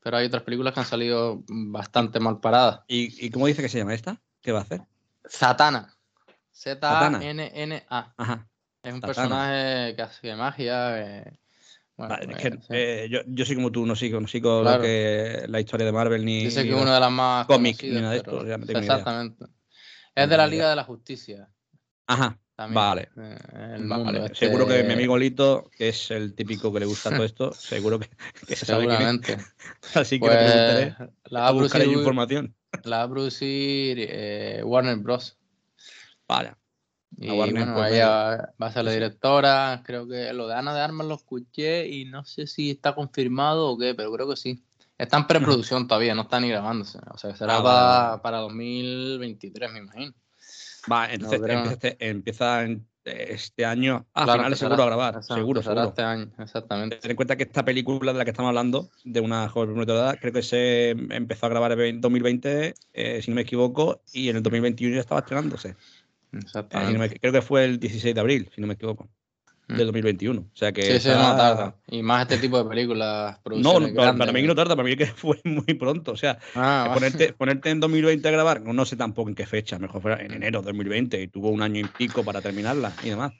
Pero hay otras películas que han salido bastante mal paradas. ¿Y, y cómo dice que se llama esta? ¿Qué va a hacer? Satana. Z-A-N-N-A. Es un personaje que hace magia. Eh, eh, yo, yo soy como tú, no sigo, no sigo lo que, la historia de Marvel ni. Dice que es una de las más. Cómics ni nada de esto. exactamente. Es de la Liga de la Justicia. Ajá. vale. Eh, este seguro que mi amigo Lito, que es el típico que le gusta todo esto, seguro que, se sabe Seguramente. Así que pues, le preguntaré. La va a producir, información. La va a producir eh, Warner Bros. Vale. Y bueno, ella va a ser la directora. Creo que lo de Ana de Armas lo escuché y no sé si está confirmado o qué, pero creo que sí. Está en preproducción todavía, no está ni grabándose. O sea, será ah, para, 2023, me imagino. Va, entonces empieza, este, este año a finales seguro a grabar. seguro, seguro. este año, exactamente. Ten en cuenta que esta película de la que estamos hablando, de una joven prometedora, creo que se empezó a grabar en 2020, eh, si no me equivoco, y en el 2021 ya estaba estrenándose. Exactamente. creo que fue el 16 de abril, si no me equivoco, mm. del 2021. O sea que. Sí, sí, no tarda. Y más este tipo de películas. No, no para mí no tarda, para mí que fue muy pronto. O sea, ah, ponerte, ponerte, en 2020 a grabar, no sé tampoco en qué fecha, mejor fuera en enero de 2020 y tuvo un año y pico para terminarla y demás.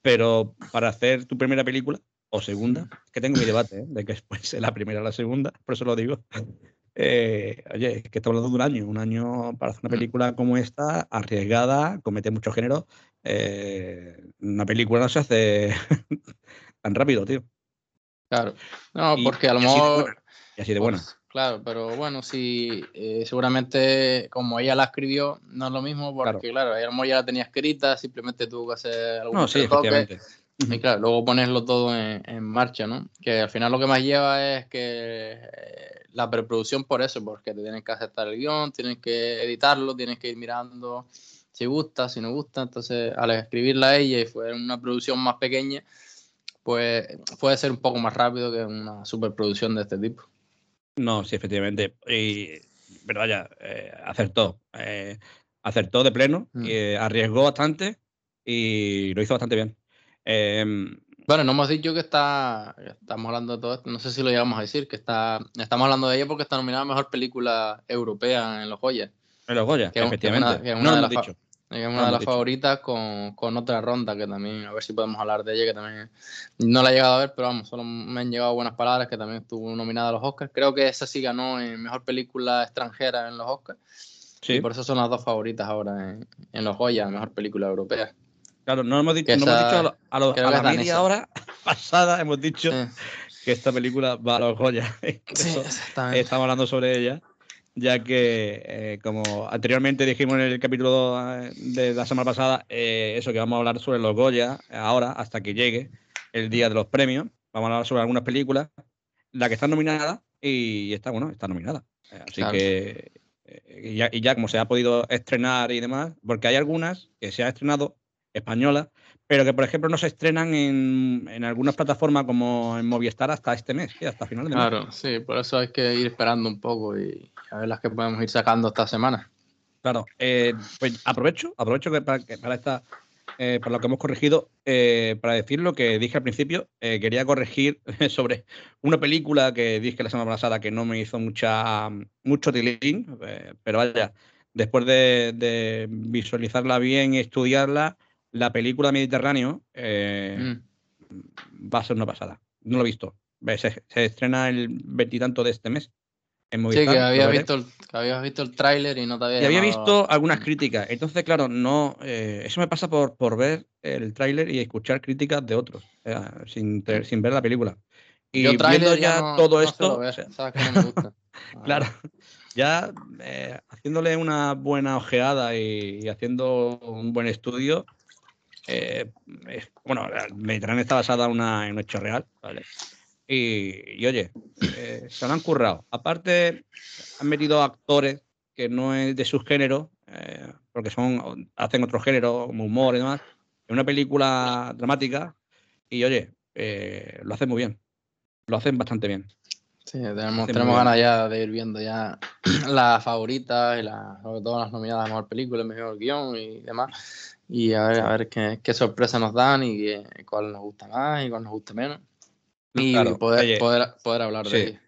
Pero para hacer tu primera película o segunda, que tengo mi debate ¿eh? de que después la primera o la segunda, por eso lo digo. Eh, oye, es que estamos hablando de un año, un año para hacer una mm. película como esta, arriesgada, comete mucho género. Eh, una película no se hace tan rápido, tío. Claro, no, porque a lo mejor. Y así de buena. Pues, claro, pero bueno, sí, eh, seguramente como ella la escribió, no es lo mismo, porque claro, ella, ya la tenía escrita, simplemente tuvo que hacer algún no, sí, efectivamente. Y claro, luego ponerlo todo en, en, marcha, ¿no? Que al final lo que más lleva es que la preproducción por eso, porque te tienes que aceptar el guion, tienes que editarlo, tienes que ir mirando si gusta, si no gusta. Entonces, al escribirla a ella y fue una producción más pequeña, pues puede ser un poco más rápido que una superproducción de este tipo. No, sí, efectivamente. Y, pero vaya, eh, acertó. Eh, acertó de pleno, mm. y arriesgó bastante y lo hizo bastante bien. Bueno, no hemos dicho que está, estamos hablando de todo esto, no sé si lo llegamos a decir, que está, estamos hablando de ella porque está nominada a Mejor Película Europea en los Goya. En los Goya, efectivamente. una, de las, Es una de las favoritas con, con, otra ronda que también, a ver si podemos hablar de ella, que también no la he llegado a ver, pero vamos, solo me han llegado buenas palabras, que también estuvo nominada a los Oscars. Creo que esa sí ganó en Mejor Película Extranjera en los Oscars. Sí. Y por eso son las dos favoritas ahora en, en los Goya, Mejor Película Europea. Claro, no hemos, dicho, no hemos dicho a, a, lo, a la media hora pasada, hemos dicho que esta película va a los Goya. Sí, estamos hablando sobre ella ya que, eh, como anteriormente dijimos en el capítulo eh, de la semana pasada, eh, eso que vamos a hablar sobre los Goya ahora, hasta que llegue el día de los premios. Vamos a hablar sobre algunas películas, la que está nominada y está, bueno, está nominada. Así que, y ya, y ya, como se ha podido estrenar y demás, porque hay algunas que se han estrenado españolas, pero que por ejemplo no se estrenan en, en, algunas plataformas como en Movistar hasta este mes, hasta final de mes. Claro, sí, por eso hay que ir esperando un poco y a ver las que podemos ir sacando esta semana. Claro, eh, pues aprovecho, aprovecho que para, que para esta eh, para lo que hemos corregido, eh, para decir lo que dije al principio, eh, quería corregir sobre una película que dije la semana pasada que no me hizo mucha mucho tilín, pero vaya, después de, de, visualizarla bien y estudiarla, la película Mediterráneo eh, mm. va a ser una pasada. No lo he visto. Se, se estrena el veintitanto de este mes. En Movistar, sí, que había visto el, que habías visto el tráiler y no te había. Y había visto algunas críticas. Entonces, claro, no. Eh, eso me pasa por, por ver el tráiler y escuchar críticas de otros, eh, sin, sin ver la película. Y Yo viendo ya, no, todo no esto. Ver, o sea, que no me gusta. claro. Ya eh, haciéndole una buena ojeada y, y, haciendo un buen estudio, eh, bueno, Mediterráneo está basada en, una, en un hecho real, ¿vale? Y, y oye, eh, se lo han currado. Aparte, han metido actores que no es de su género, eh, porque son hacen otro género, como humor y demás, en una película dramática. Y oye, eh, lo hacen muy bien. Lo hacen bastante bien. Sí, tenemos, tenemos ganas ya de ir viendo ya las favoritas y la, sobre todo las nominadas a mejor película, mejor guion y demás y a ver, a ver qué, qué sorpresas nos dan y qué, cuál nos gusta más y cuál nos gusta menos. Y claro, poder, oye, poder, poder, hablar sí. de ello.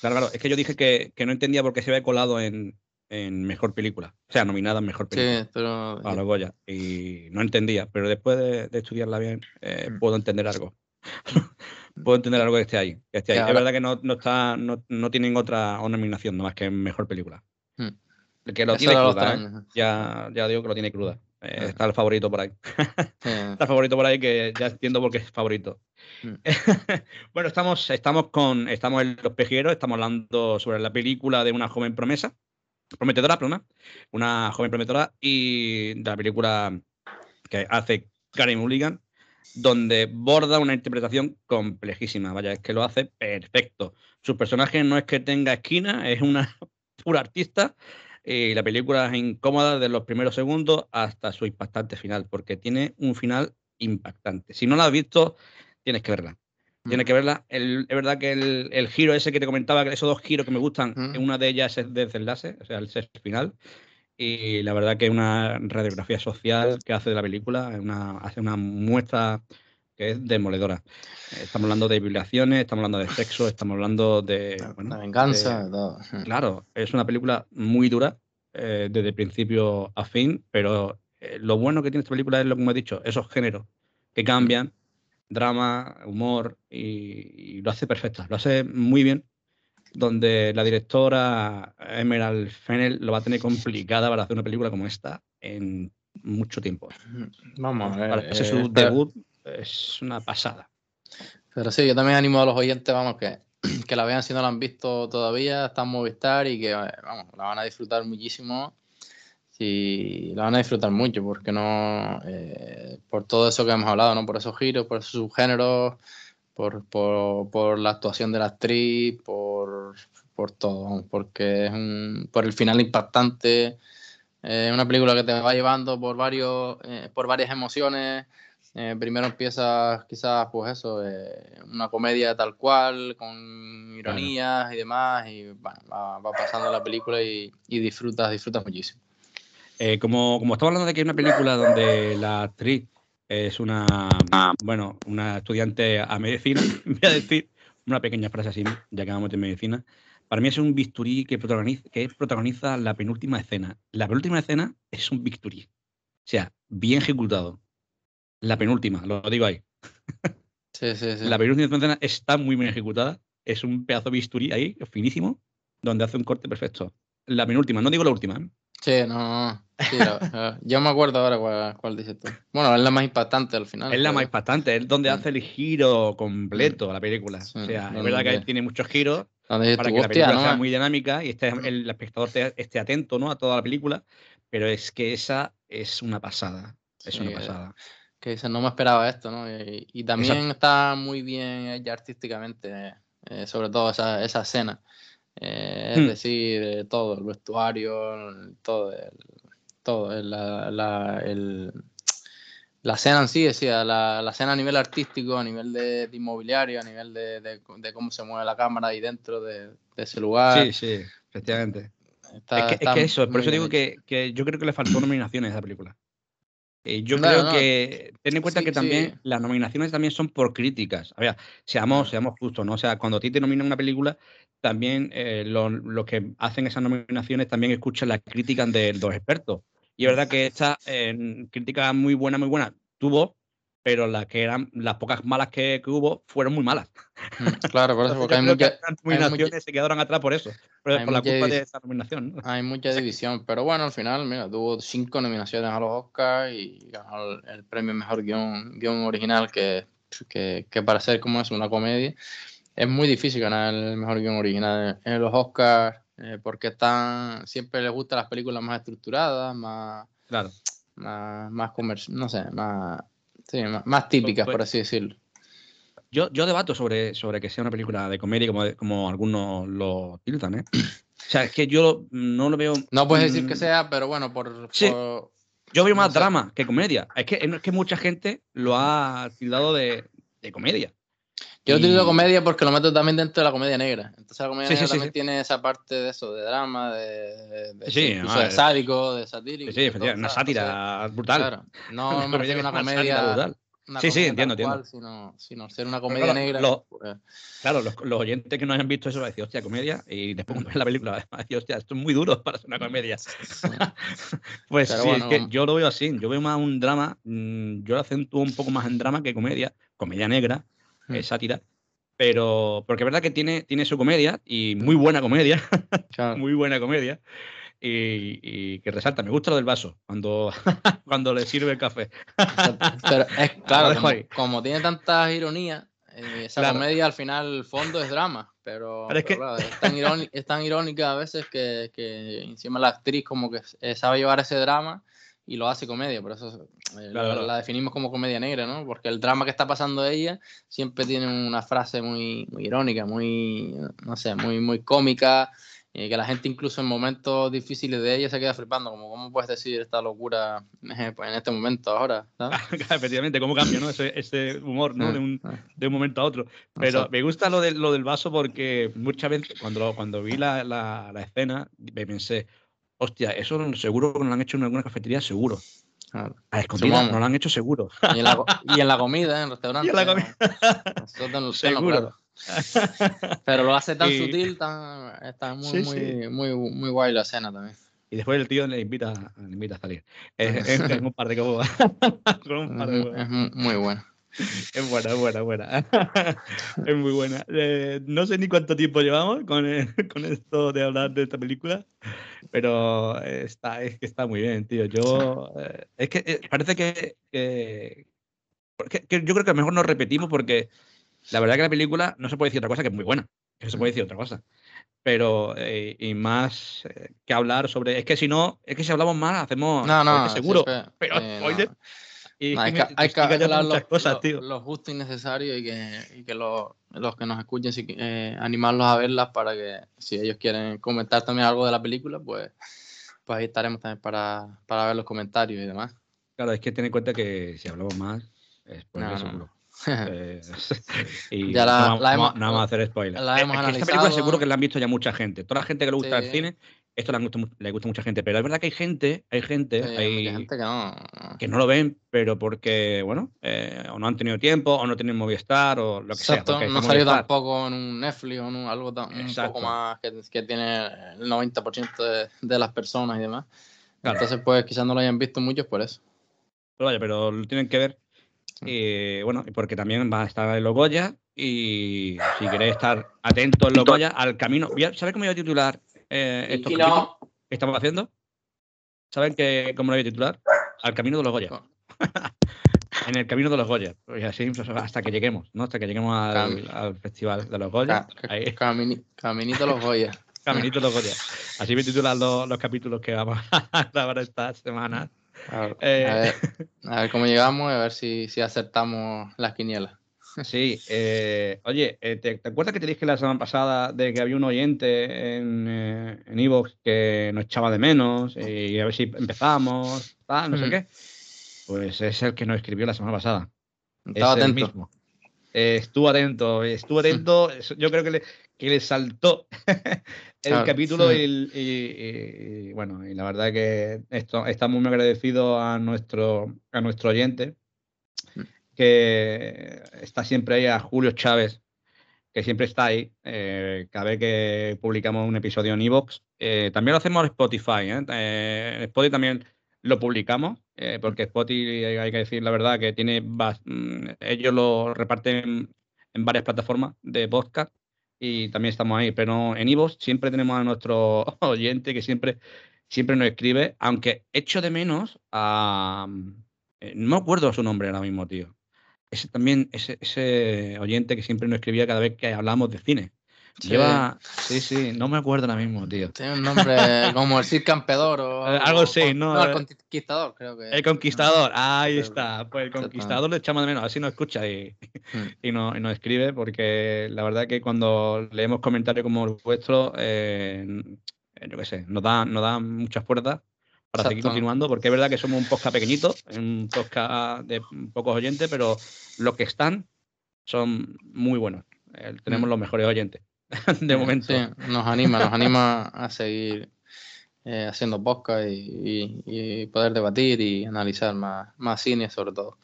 Claro, claro. Es que yo dije que, que no entendía por qué se había colado en, en mejor película. O sea, nominada en mejor película. Sí, pero. A los Goya. Y no entendía. Pero después de, de estudiarla bien, eh, mm. puedo entender algo. puedo entender algo que esté ahí. Que esté ahí. Es verdad que no, no, está, no, no tienen otra nominación, nada más que en mejor película. Mm. Que lo Eso tiene cruda, ¿eh? ya, ya digo que lo tiene cruda. Eh, está el favorito por ahí. está el favorito por ahí que ya entiendo por qué es favorito. Mm. bueno, estamos, estamos con estamos en Los Pejeros, estamos hablando sobre la película de una joven promesa, prometedora, perdona, una joven prometedora y de la película que hace Karen Mulligan, donde borda una interpretación complejísima. Vaya, es que lo hace perfecto. Su personaje no es que tenga esquina, es una pura artista y la película es incómoda desde los primeros segundos hasta su impactante final, porque tiene un final impactante. Si no la has visto, tienes que verla. Tienes que verla. El, es verdad que el, el, giro ese que te comentaba, esos dos giros que me gustan, mm. una de ellas es de desenlace, o sea, el sexto final. Y la verdad que es una radiografía social que hace de la película, una, hace una muestra que es demoledora. Estamos hablando de violaciones, estamos hablando de sexo, estamos hablando de. Bueno, la venganza, de, todo. Claro, es una película muy dura eh, desde principio a fin, pero eh, lo bueno que tiene esta película es lo que hemos dicho, esos géneros que cambian, drama, humor, y, y lo hace perfecta, lo hace muy bien. Donde la directora Emerald Fennel lo va a tener complicada para hacer una película como esta en mucho tiempo. Vamos a ver. Para hacer su eh, debut es una pasada. Pero sí, yo también animo a los oyentes, vamos, que, que la vean si no la han visto todavía, está en Movistar y que, vamos, la van a disfrutar muchísimo. Sí, la van a disfrutar mucho, porque no, eh, por todo eso que hemos hablado, ¿no? Por esos giros, por esos subgéneros, por, por, por la actuación de la actriz, por, por todo, porque es un, por el final impactante, eh, una película que te va llevando por varios, eh, por varias emociones, eh, primero empieza quizás, pues eso, eh, una comedia tal cual, con ironías claro. y demás, y bueno, va, va, pasando la película y, y disfrutas, disfrutas muchísimo. Eh, como, como estamos hablando de que es una película donde la actriz es una, bueno, una estudiante a medicina, voy a decir una pequeña frase así, ya que vamos de medicina. Para mí es un bisturí que protagoniza, que protagoniza la penúltima escena. La penúltima escena es un bisturí. sea, bien ejecutado. La penúltima, lo digo ahí. Sí, sí, sí. La penúltima escena está muy bien ejecutada. Es un pedazo de bisturí ahí, finísimo, donde hace un corte perfecto. La penúltima, no digo la última. ¿eh? Sí, no, no. Sí, la- la- yo me acuerdo ahora cuál, cuál dices tú. Bueno, es la más impactante al final. Es la pero- más impactante, es donde Mm. hace el giro completo a la película. Sí, o sea, es verdad que tiene muchos giros Donde para tú, que la hostia, película ¿no? sea muy dinámica y esté, el espectador te- esté atento ¿no? a toda la película, pero es que esa es una pasada. Es Sí, una eh, pasada. Que dices, no me esperaba esto, ¿no? Y, y también está muy bien ella artísticamente, eh, sobre todo esa, esa escena. Eh, es Hmm. decir, eh, todo, el vestuario, todo, el, todo, el- la, la, el- la escena en sí, decía, la, la escena a nivel artístico, a nivel de, de inmobiliario, a nivel de, de- de cómo se mueve la cámara ahí dentro de, ese lugar. Sí, sí, efectivamente. Está- es, que, es que eso, por eso digo que, que yo creo que le faltó nominaciones a esa película. Eh, yo creo no, que ten en cuenta sí, que también sí. las nominaciones también son por críticas. A ver, seamos, seamos justos, ¿no? O sea, cuando a ti te nominan una película, también eh, los los que hacen esas nominaciones también escuchan las críticas de los expertos. Y es verdad que esta eh, crítica muy buena, muy buena, tuvo, pero las que eran las pocas malas que, que hubo fueron muy malas. Mm, Claro, por eso, porque hay creo que mucha, las nominaciones mucha- se quedaron atrás por eso, por, la culpa de esa nominación. ¿no? Hay mucha división, pero bueno, al final, mira, tuvo cinco nominaciones a los Oscars y ganó el, el premio Mejor Guión, guion Original, que, que, que para ser como es una comedia, es muy difícil ganar el Mejor Guión Original en los Oscars, eh, porque están, siempre les gustan las películas más estructuradas, más, Claro. más, más comer- no sé, más, sí, más, típicas, Pues- por así decirlo. Yo, yo debato sobre, sobre que sea una película de comedia como, como algunos lo tildan, ¿eh? O sea, es que yo no lo veo. No puedes decir que mm, sea, pero bueno, por... Sí. por- Yo veo no más sé. drama que comedia. Es que, es que mucha gente lo ha tildado de, de comedia. Yo Y- utilizo comedia porque lo meto también dentro de la comedia negra. Entonces la comedia Sí, negra sí, también sí. tiene esa parte de eso, de drama, de, de- Sí, incluso a de sádico, de satírico. Sí, efectivamente, una sátira brutal. Claro, no me refiero a una comedia, brutal. una Sí, sí, entiendo, cual, entiendo. sino, sino ser una comedia claro, negra. pues, Claro, los, los oyentes que no hayan visto eso van a decir, hostia, comedia. Y después cuando ven la película van a decir, hostia, esto es muy duro para ser una comedia. pues Pero sí, bueno, es que yo lo veo así. Yo veo más un drama. mm, yo lo acentúo un poco más en drama que comedia. Comedia negra, Mm. eh, sátira. Pero, porque es verdad que tiene, tiene su comedia y muy buena comedia. claro. muy buena comedia. Y, y que resalta, me gusta lo del vaso, cuando, cuando le sirve el café. Pero es claro, como, tiene tantas ironías, eh, esa Claro. comedia al final, el fondo es drama. Pero, Pero es pero que- claro, es, tan irónica, es tan irónica a veces que, que encima la actriz como que sabe llevar ese drama y lo hace comedia. Por eso eh, Claro, la, la definimos como comedia negra, ¿no? Porque el drama que está pasando ella siempre tiene una frase muy, muy irónica, muy, no sé, muy, muy cómica. eh, que la gente incluso en momentos difíciles de ella se queda flipando, como cómo puedes decir esta locura eh, pues, en este momento ahora, ¿sabes? Efectivamente, cómo cambia ¿no? ese, ese humor ¿no? de, un, Ah, de un momento a otro. Pero Exacto. me gusta lo, de, lo del vaso porque muchas veces cuando, cuando vi la, la, la escena me pensé, hostia, eso seguro que no lo han hecho en alguna cafetería, seguro. claro. A escondidas Sumamos. no lo han hecho seguro. Y en la, y en la comida, en el restaurante. Y en la ¿no? comida. Tenlo Seguro. claro. Pero lo hace tan Y- sutil, tan, está muy, Sí, muy, sí. muy, muy guay la escena también. Y después el tío le invita, le invita a salir. Eh, eh, con un par de cobos. con un par de Es, es muy bueno. Es buena, es buena, es buena. es muy buena. Eh, no sé ni cuánto tiempo llevamos con, eh, con esto de hablar de esta película, pero está, es que está muy bien, tío. Yo, eh, es que eh, parece que, que, que yo creo que mejor nos repetimos porque la verdad que la película no se puede decir otra cosa que es muy buena. que No se puede decir otra cosa. Pero, eh, y más eh, que hablar sobre. Es que si no, es que si hablamos más, hacemos. No, no, spoiler seguro. siempre- pero eh, no. Spoiler. Y, No, hay que, hay que explica ya hablar muchas lo, cosas, lo- tío. lo justo y necesario y que, y que lo- los que nos escuchen, eh, animarlos a verlas para que si ellos quieren comentar también algo de la película, pues, pues ahí estaremos también para, para ver los comentarios y demás. Claro, es que ten en cuenta que si hablamos más, es spoiler No, seguro. Eh, y Ya la- no, vamos, la hemos- no vamos a hacer spoiler. la hemos es que esta película analizado. seguro que la han visto ya mucha gente. Toda la gente que le gusta Sí. el cine, esto le, gusta, le gusta a mucha gente. Pero es verdad que hay gente, hay gente, Sí, hay gente que no. que no lo ven, pero porque, bueno, eh, o no han tenido tiempo, o no tienen Movistar, o lo que Exacto, sea. no salió tampoco en un Netflix o en un- algo tan- un poco más que, que tiene el 90% de, de las personas y demás. Claro. Entonces, pues quizás no lo hayan visto muchos por eso. Pero vaya, pero lo tienen que ver. Y bueno, porque también va a estar en los Goya. Y si queréis estar atentos en los Goya, al camino. ¿Sabes cómo iba a titular eh, estos que estamos haciendo? ¿Saben que, cómo lo voy a titular? Al camino de los Goya. en el camino de los Goya. Pues así hasta que lleguemos, ¿no? Hasta que lleguemos al, festival de los Goya. caminito de los Goya. caminito de los Goya. Así me titulan los, los capítulos que vamos a grabar esta semana. Eh, a, ver, cómo llegamos y a ver si, si acertamos las quinielas. Sí, eh, oye, eh, ¿te, acuerdas que te dije la semana pasada de que había un oyente en Evox que nos echaba de menos y a ver si empezamos, no sé qué? Pues es el que nos escribió la semana pasada. Estaba atento. mismo. estuvo atento, estuvo atento. Yo creo que le, que le saltó el capítulo y, bueno, y la verdad que esto, estamos muy agradecidos a nuestro, a nuestro oyente mm. Que está siempre ahí, a Julio Chávez, que siempre está ahí, eh, cada vez que publicamos un episodio en Evox. Eh, también lo hacemos en Spotify, ¿eh? en Spotify también lo publicamos, porque Spotify, hay que decir la verdad, que tiene mm, ellos lo reparten en varias plataformas de podcast y también estamos ahí. Pero en Ivo siempre tenemos a nuestro oyente que siempre, siempre nos escribe, aunque echo de menos a... Eh, no me acuerdo su nombre ahora mismo, tío. Ese también, ese, ese oyente que siempre nos escribía cada vez que hablamos de cine. Lleva. Sí, sí, no me acuerdo ahora mismo, tío. Tiene un nombre como el Cid Campedor o. Algo así, ¿no? No, el Conquistador, creo que. El Conquistador, ahí está. Pues el Conquistador le echamos de menos, así nos escucha y, hmm. y, nos, y, nos, escribe, porque la verdad que cuando leemos comentarios como el vuestro, eh, yo qué sé, nos da, nos da muchas puertas para seguir continuando, porque es verdad que somos un podcast pequeñito, un podcast de pocos oyentes, pero los que están son muy buenos. Eh, tenemos hmm. los mejores oyentes. de momento. nos anima, nos anima a seguir eh, haciendo podcast y, poder debatir y analizar más, más cine sobre todo.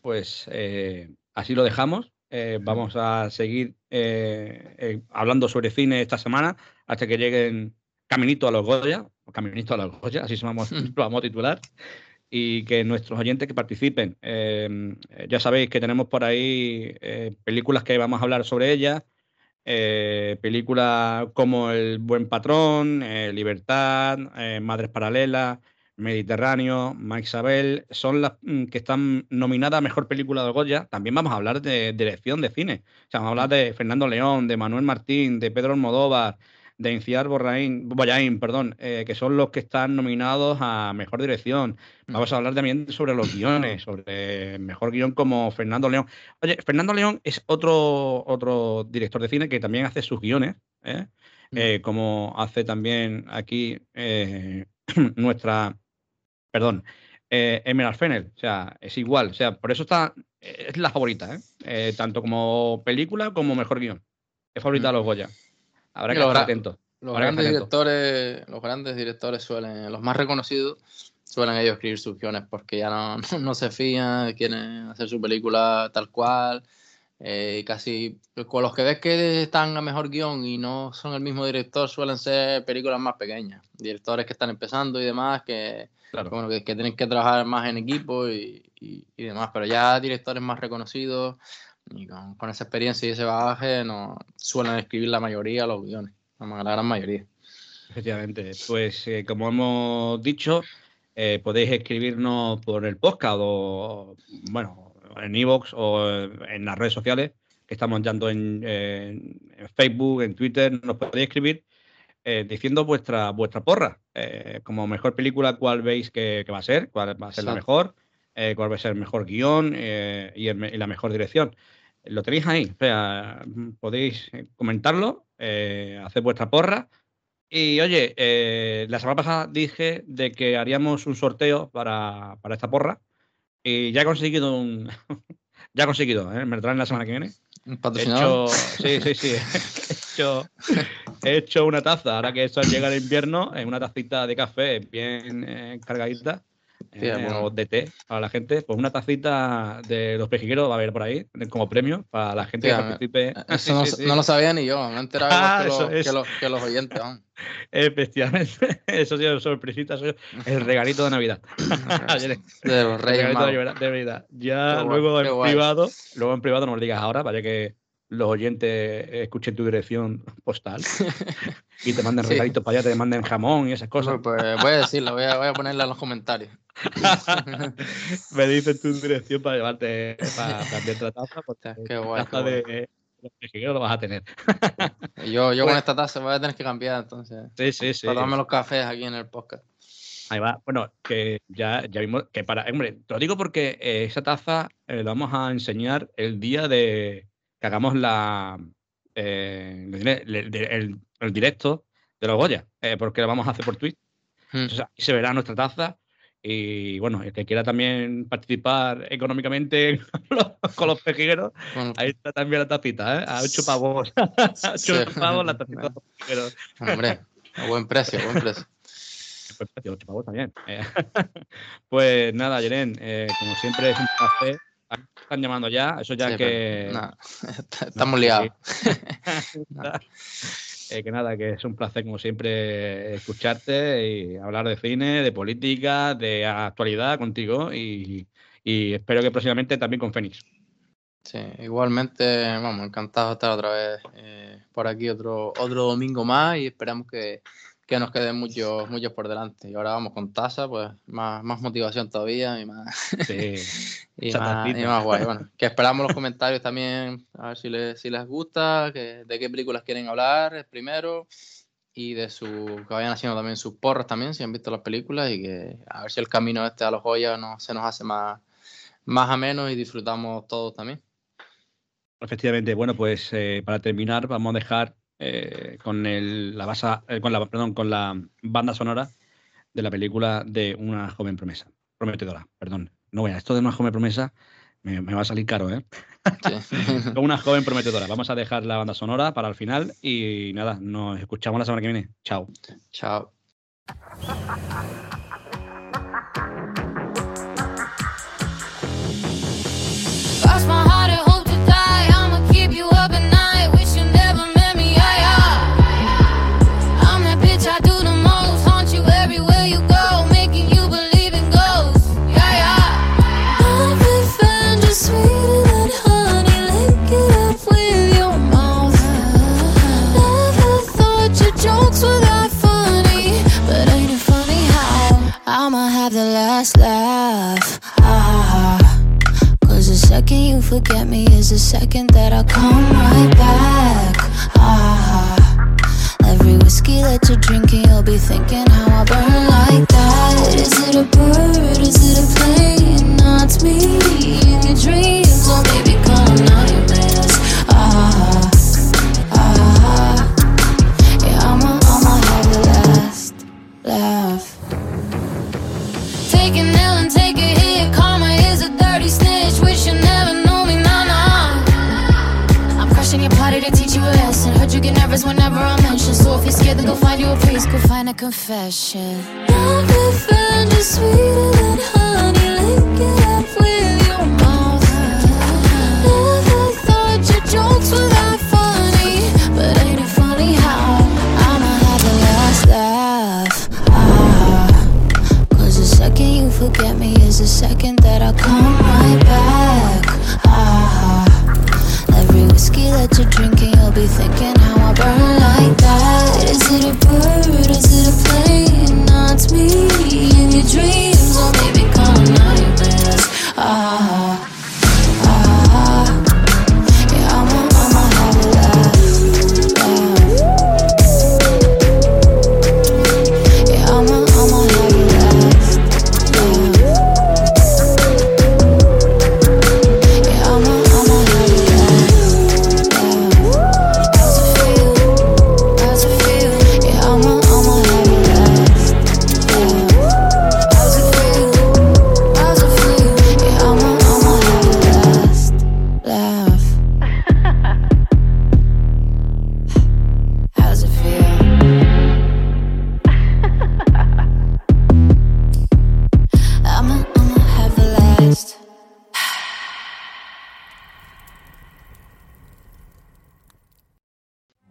Pues eh, así lo dejamos. Vamos a seguir hablando sobre cine esta semana hasta que lleguen Caminito a los Goya, Caminito a los Goya, así se vamos, lo vamos a titular y que nuestros oyentes que participen. ya sabéis que tenemos por ahí películas que vamos a hablar sobre ellas, eh, películas como El Buen Patrón, eh, Libertad, eh, Madres Paralelas, Mediterráneo, Mike Isabel, son las mm, que están nominadas a Mejor Película de Goya. También vamos a hablar de dirección de cine. O sea, vamos a hablar de Fernando León, de Manuel Martín, de Pedro Almodóvar, de Inciar Borraín, Boyain, perdón, eh, que son los que están nominados a Mejor Dirección. Vamos a hablar también sobre los guiones, sobre Mejor Guión como Fernando León. Oye, Fernando León es otro, otro director de cine que también hace sus guiones, ¿eh? Eh, como hace también aquí nuestra, perdón, Emerald Fennel. O sea, es igual. O sea, por eso está, es la favorita, tanto como película como Mejor Guión. Es favorita de los Goya. Habrá que estar atento. Los grandes directores, los grandes directores suelen, los más reconocidos, suelen ellos escribir sus guiones porque ya no, no, se fían, quieren hacer su película tal cual. Eh, casi con los que ves que están a mejor guion y no son el mismo director, suelen ser películas más pequeñas. Directores que están empezando y demás, que, bueno, que, tienen que trabajar más en equipo y, y, demás. Pero ya directores más reconocidos, y con, esa experiencia y ese bagaje no suelen escribir la mayoría los guiones, la, gran mayoría. Efectivamente, pues eh, como hemos dicho, eh, podéis escribirnos por el podcast o, bueno, en Evox o en las redes sociales que estamos dando en, Facebook, en Twitter, nos podéis escribir eh, diciendo vuestra, vuestra porra, como mejor película, cuál veis que, va a ser, cuál va a ser la mejor, cuál va a ser el mejor guion y, la mejor dirección lo tenéis ahí. O sea, podéis eh, comentarlo, eh, hacer vuestra porra. Y oye, eh, la semana pasada dije de que haríamos un sorteo para, esta porra. Y ya he conseguido un. ya he conseguido, ¿eh? Me lo traen la semana que viene. ¿Un patrocinador? sí, sí, sí. he, hecho, he hecho una taza. Ahora que esto llega el invierno, en una tacita de café bien cargadita. Eh, de té para la gente, pues una tacita de los pejigueros va a haber por ahí como premio para la gente que participe. Eso no, lo sabía ni yo, me he enterado ah, que, los, oyentes. Efectivamente, eso sí es sorpresita, eso es el regalito de Navidad. de los Reyes. De, Navidad. Ya luego en privado, luego en privado no lo digas ahora, vaya que los oyentes escuchen tu dirección postal y te manden regalitos para allá, te manden jamón y esas cosas. Pues, pues voy a decirlo, voy a, voy a ponerla en los comentarios. Me dices tu dirección para llevarte para cambiar la taza, porque qué guay, taza de los lo vas a tener. yo yo con esta taza voy a tener que cambiar entonces. Sí, sí, sí. Para darme los cafés aquí en el podcast. Ahí va. Bueno, que ya, ya vimos que para. Hombre, te lo digo porque eh, esa taza eh, la vamos a enseñar el día de, que hagamos la, eh, el, directo de los Goya, eh, porque lo vamos a hacer por Twitch. Hmm. ahí se verá nuestra taza. Y bueno, el que quiera también participar económicamente con los pejigueros, ahí está también la tacita, ¿eh? A 8 pavos. a 8 pavos la tacita de los pejigueros. Hombre, a buen precio, buen precio. Buen precio, 8 pavos también. pues nada, Yeren, como siempre es un placer están llamando ya, eso ya que. estamos liados. Eh, que nada, que es un placer, como siempre, escucharte y hablar de cine, de política, de actualidad contigo y, espero que próximamente también con Fénix. Sí, igualmente, vamos, encantado de estar otra vez eh, por aquí otro, otro domingo más y esperamos que, que nos queden muchos, muchos por delante. Y ahora vamos con tasa, pues más, más motivación todavía y más, y, más guay. Bueno, que esperamos los comentarios también, a ver si les, si les gusta, que, de qué películas quieren hablar primero y de su que vayan haciendo también sus porras también, si han visto las películas y que a ver si el camino este a los joyas no, se nos hace más, más ameno y disfrutamos todos también. Efectivamente, bueno, pues eh, para terminar vamos a dejar eh, con, el, la basa, eh, con, la, perdón, con la banda sonora de la película de una joven promesa, prometedora, perdón. No voy a, esto de una joven promesa me, va a salir caro, ¿eh? con una joven prometedora. Vamos a dejar la banda sonora para el final y nada, nos escuchamos la semana que viene. Chao. Chao. Forget me is the second that I'll come right back. Ah, every whiskey that you're drinking, you'll be thinking how I burn like that. Is it a bird? Is it a plane? No, it's me in your dreams, or maybe Then go find you a priest, go find a confession. Love revenge is sweeter than honey. Lick it up with your mouth. Never thought your jokes were that funny, but ain't it funny how I'ma have the last laugh? Ah, cause the second you forget me is the second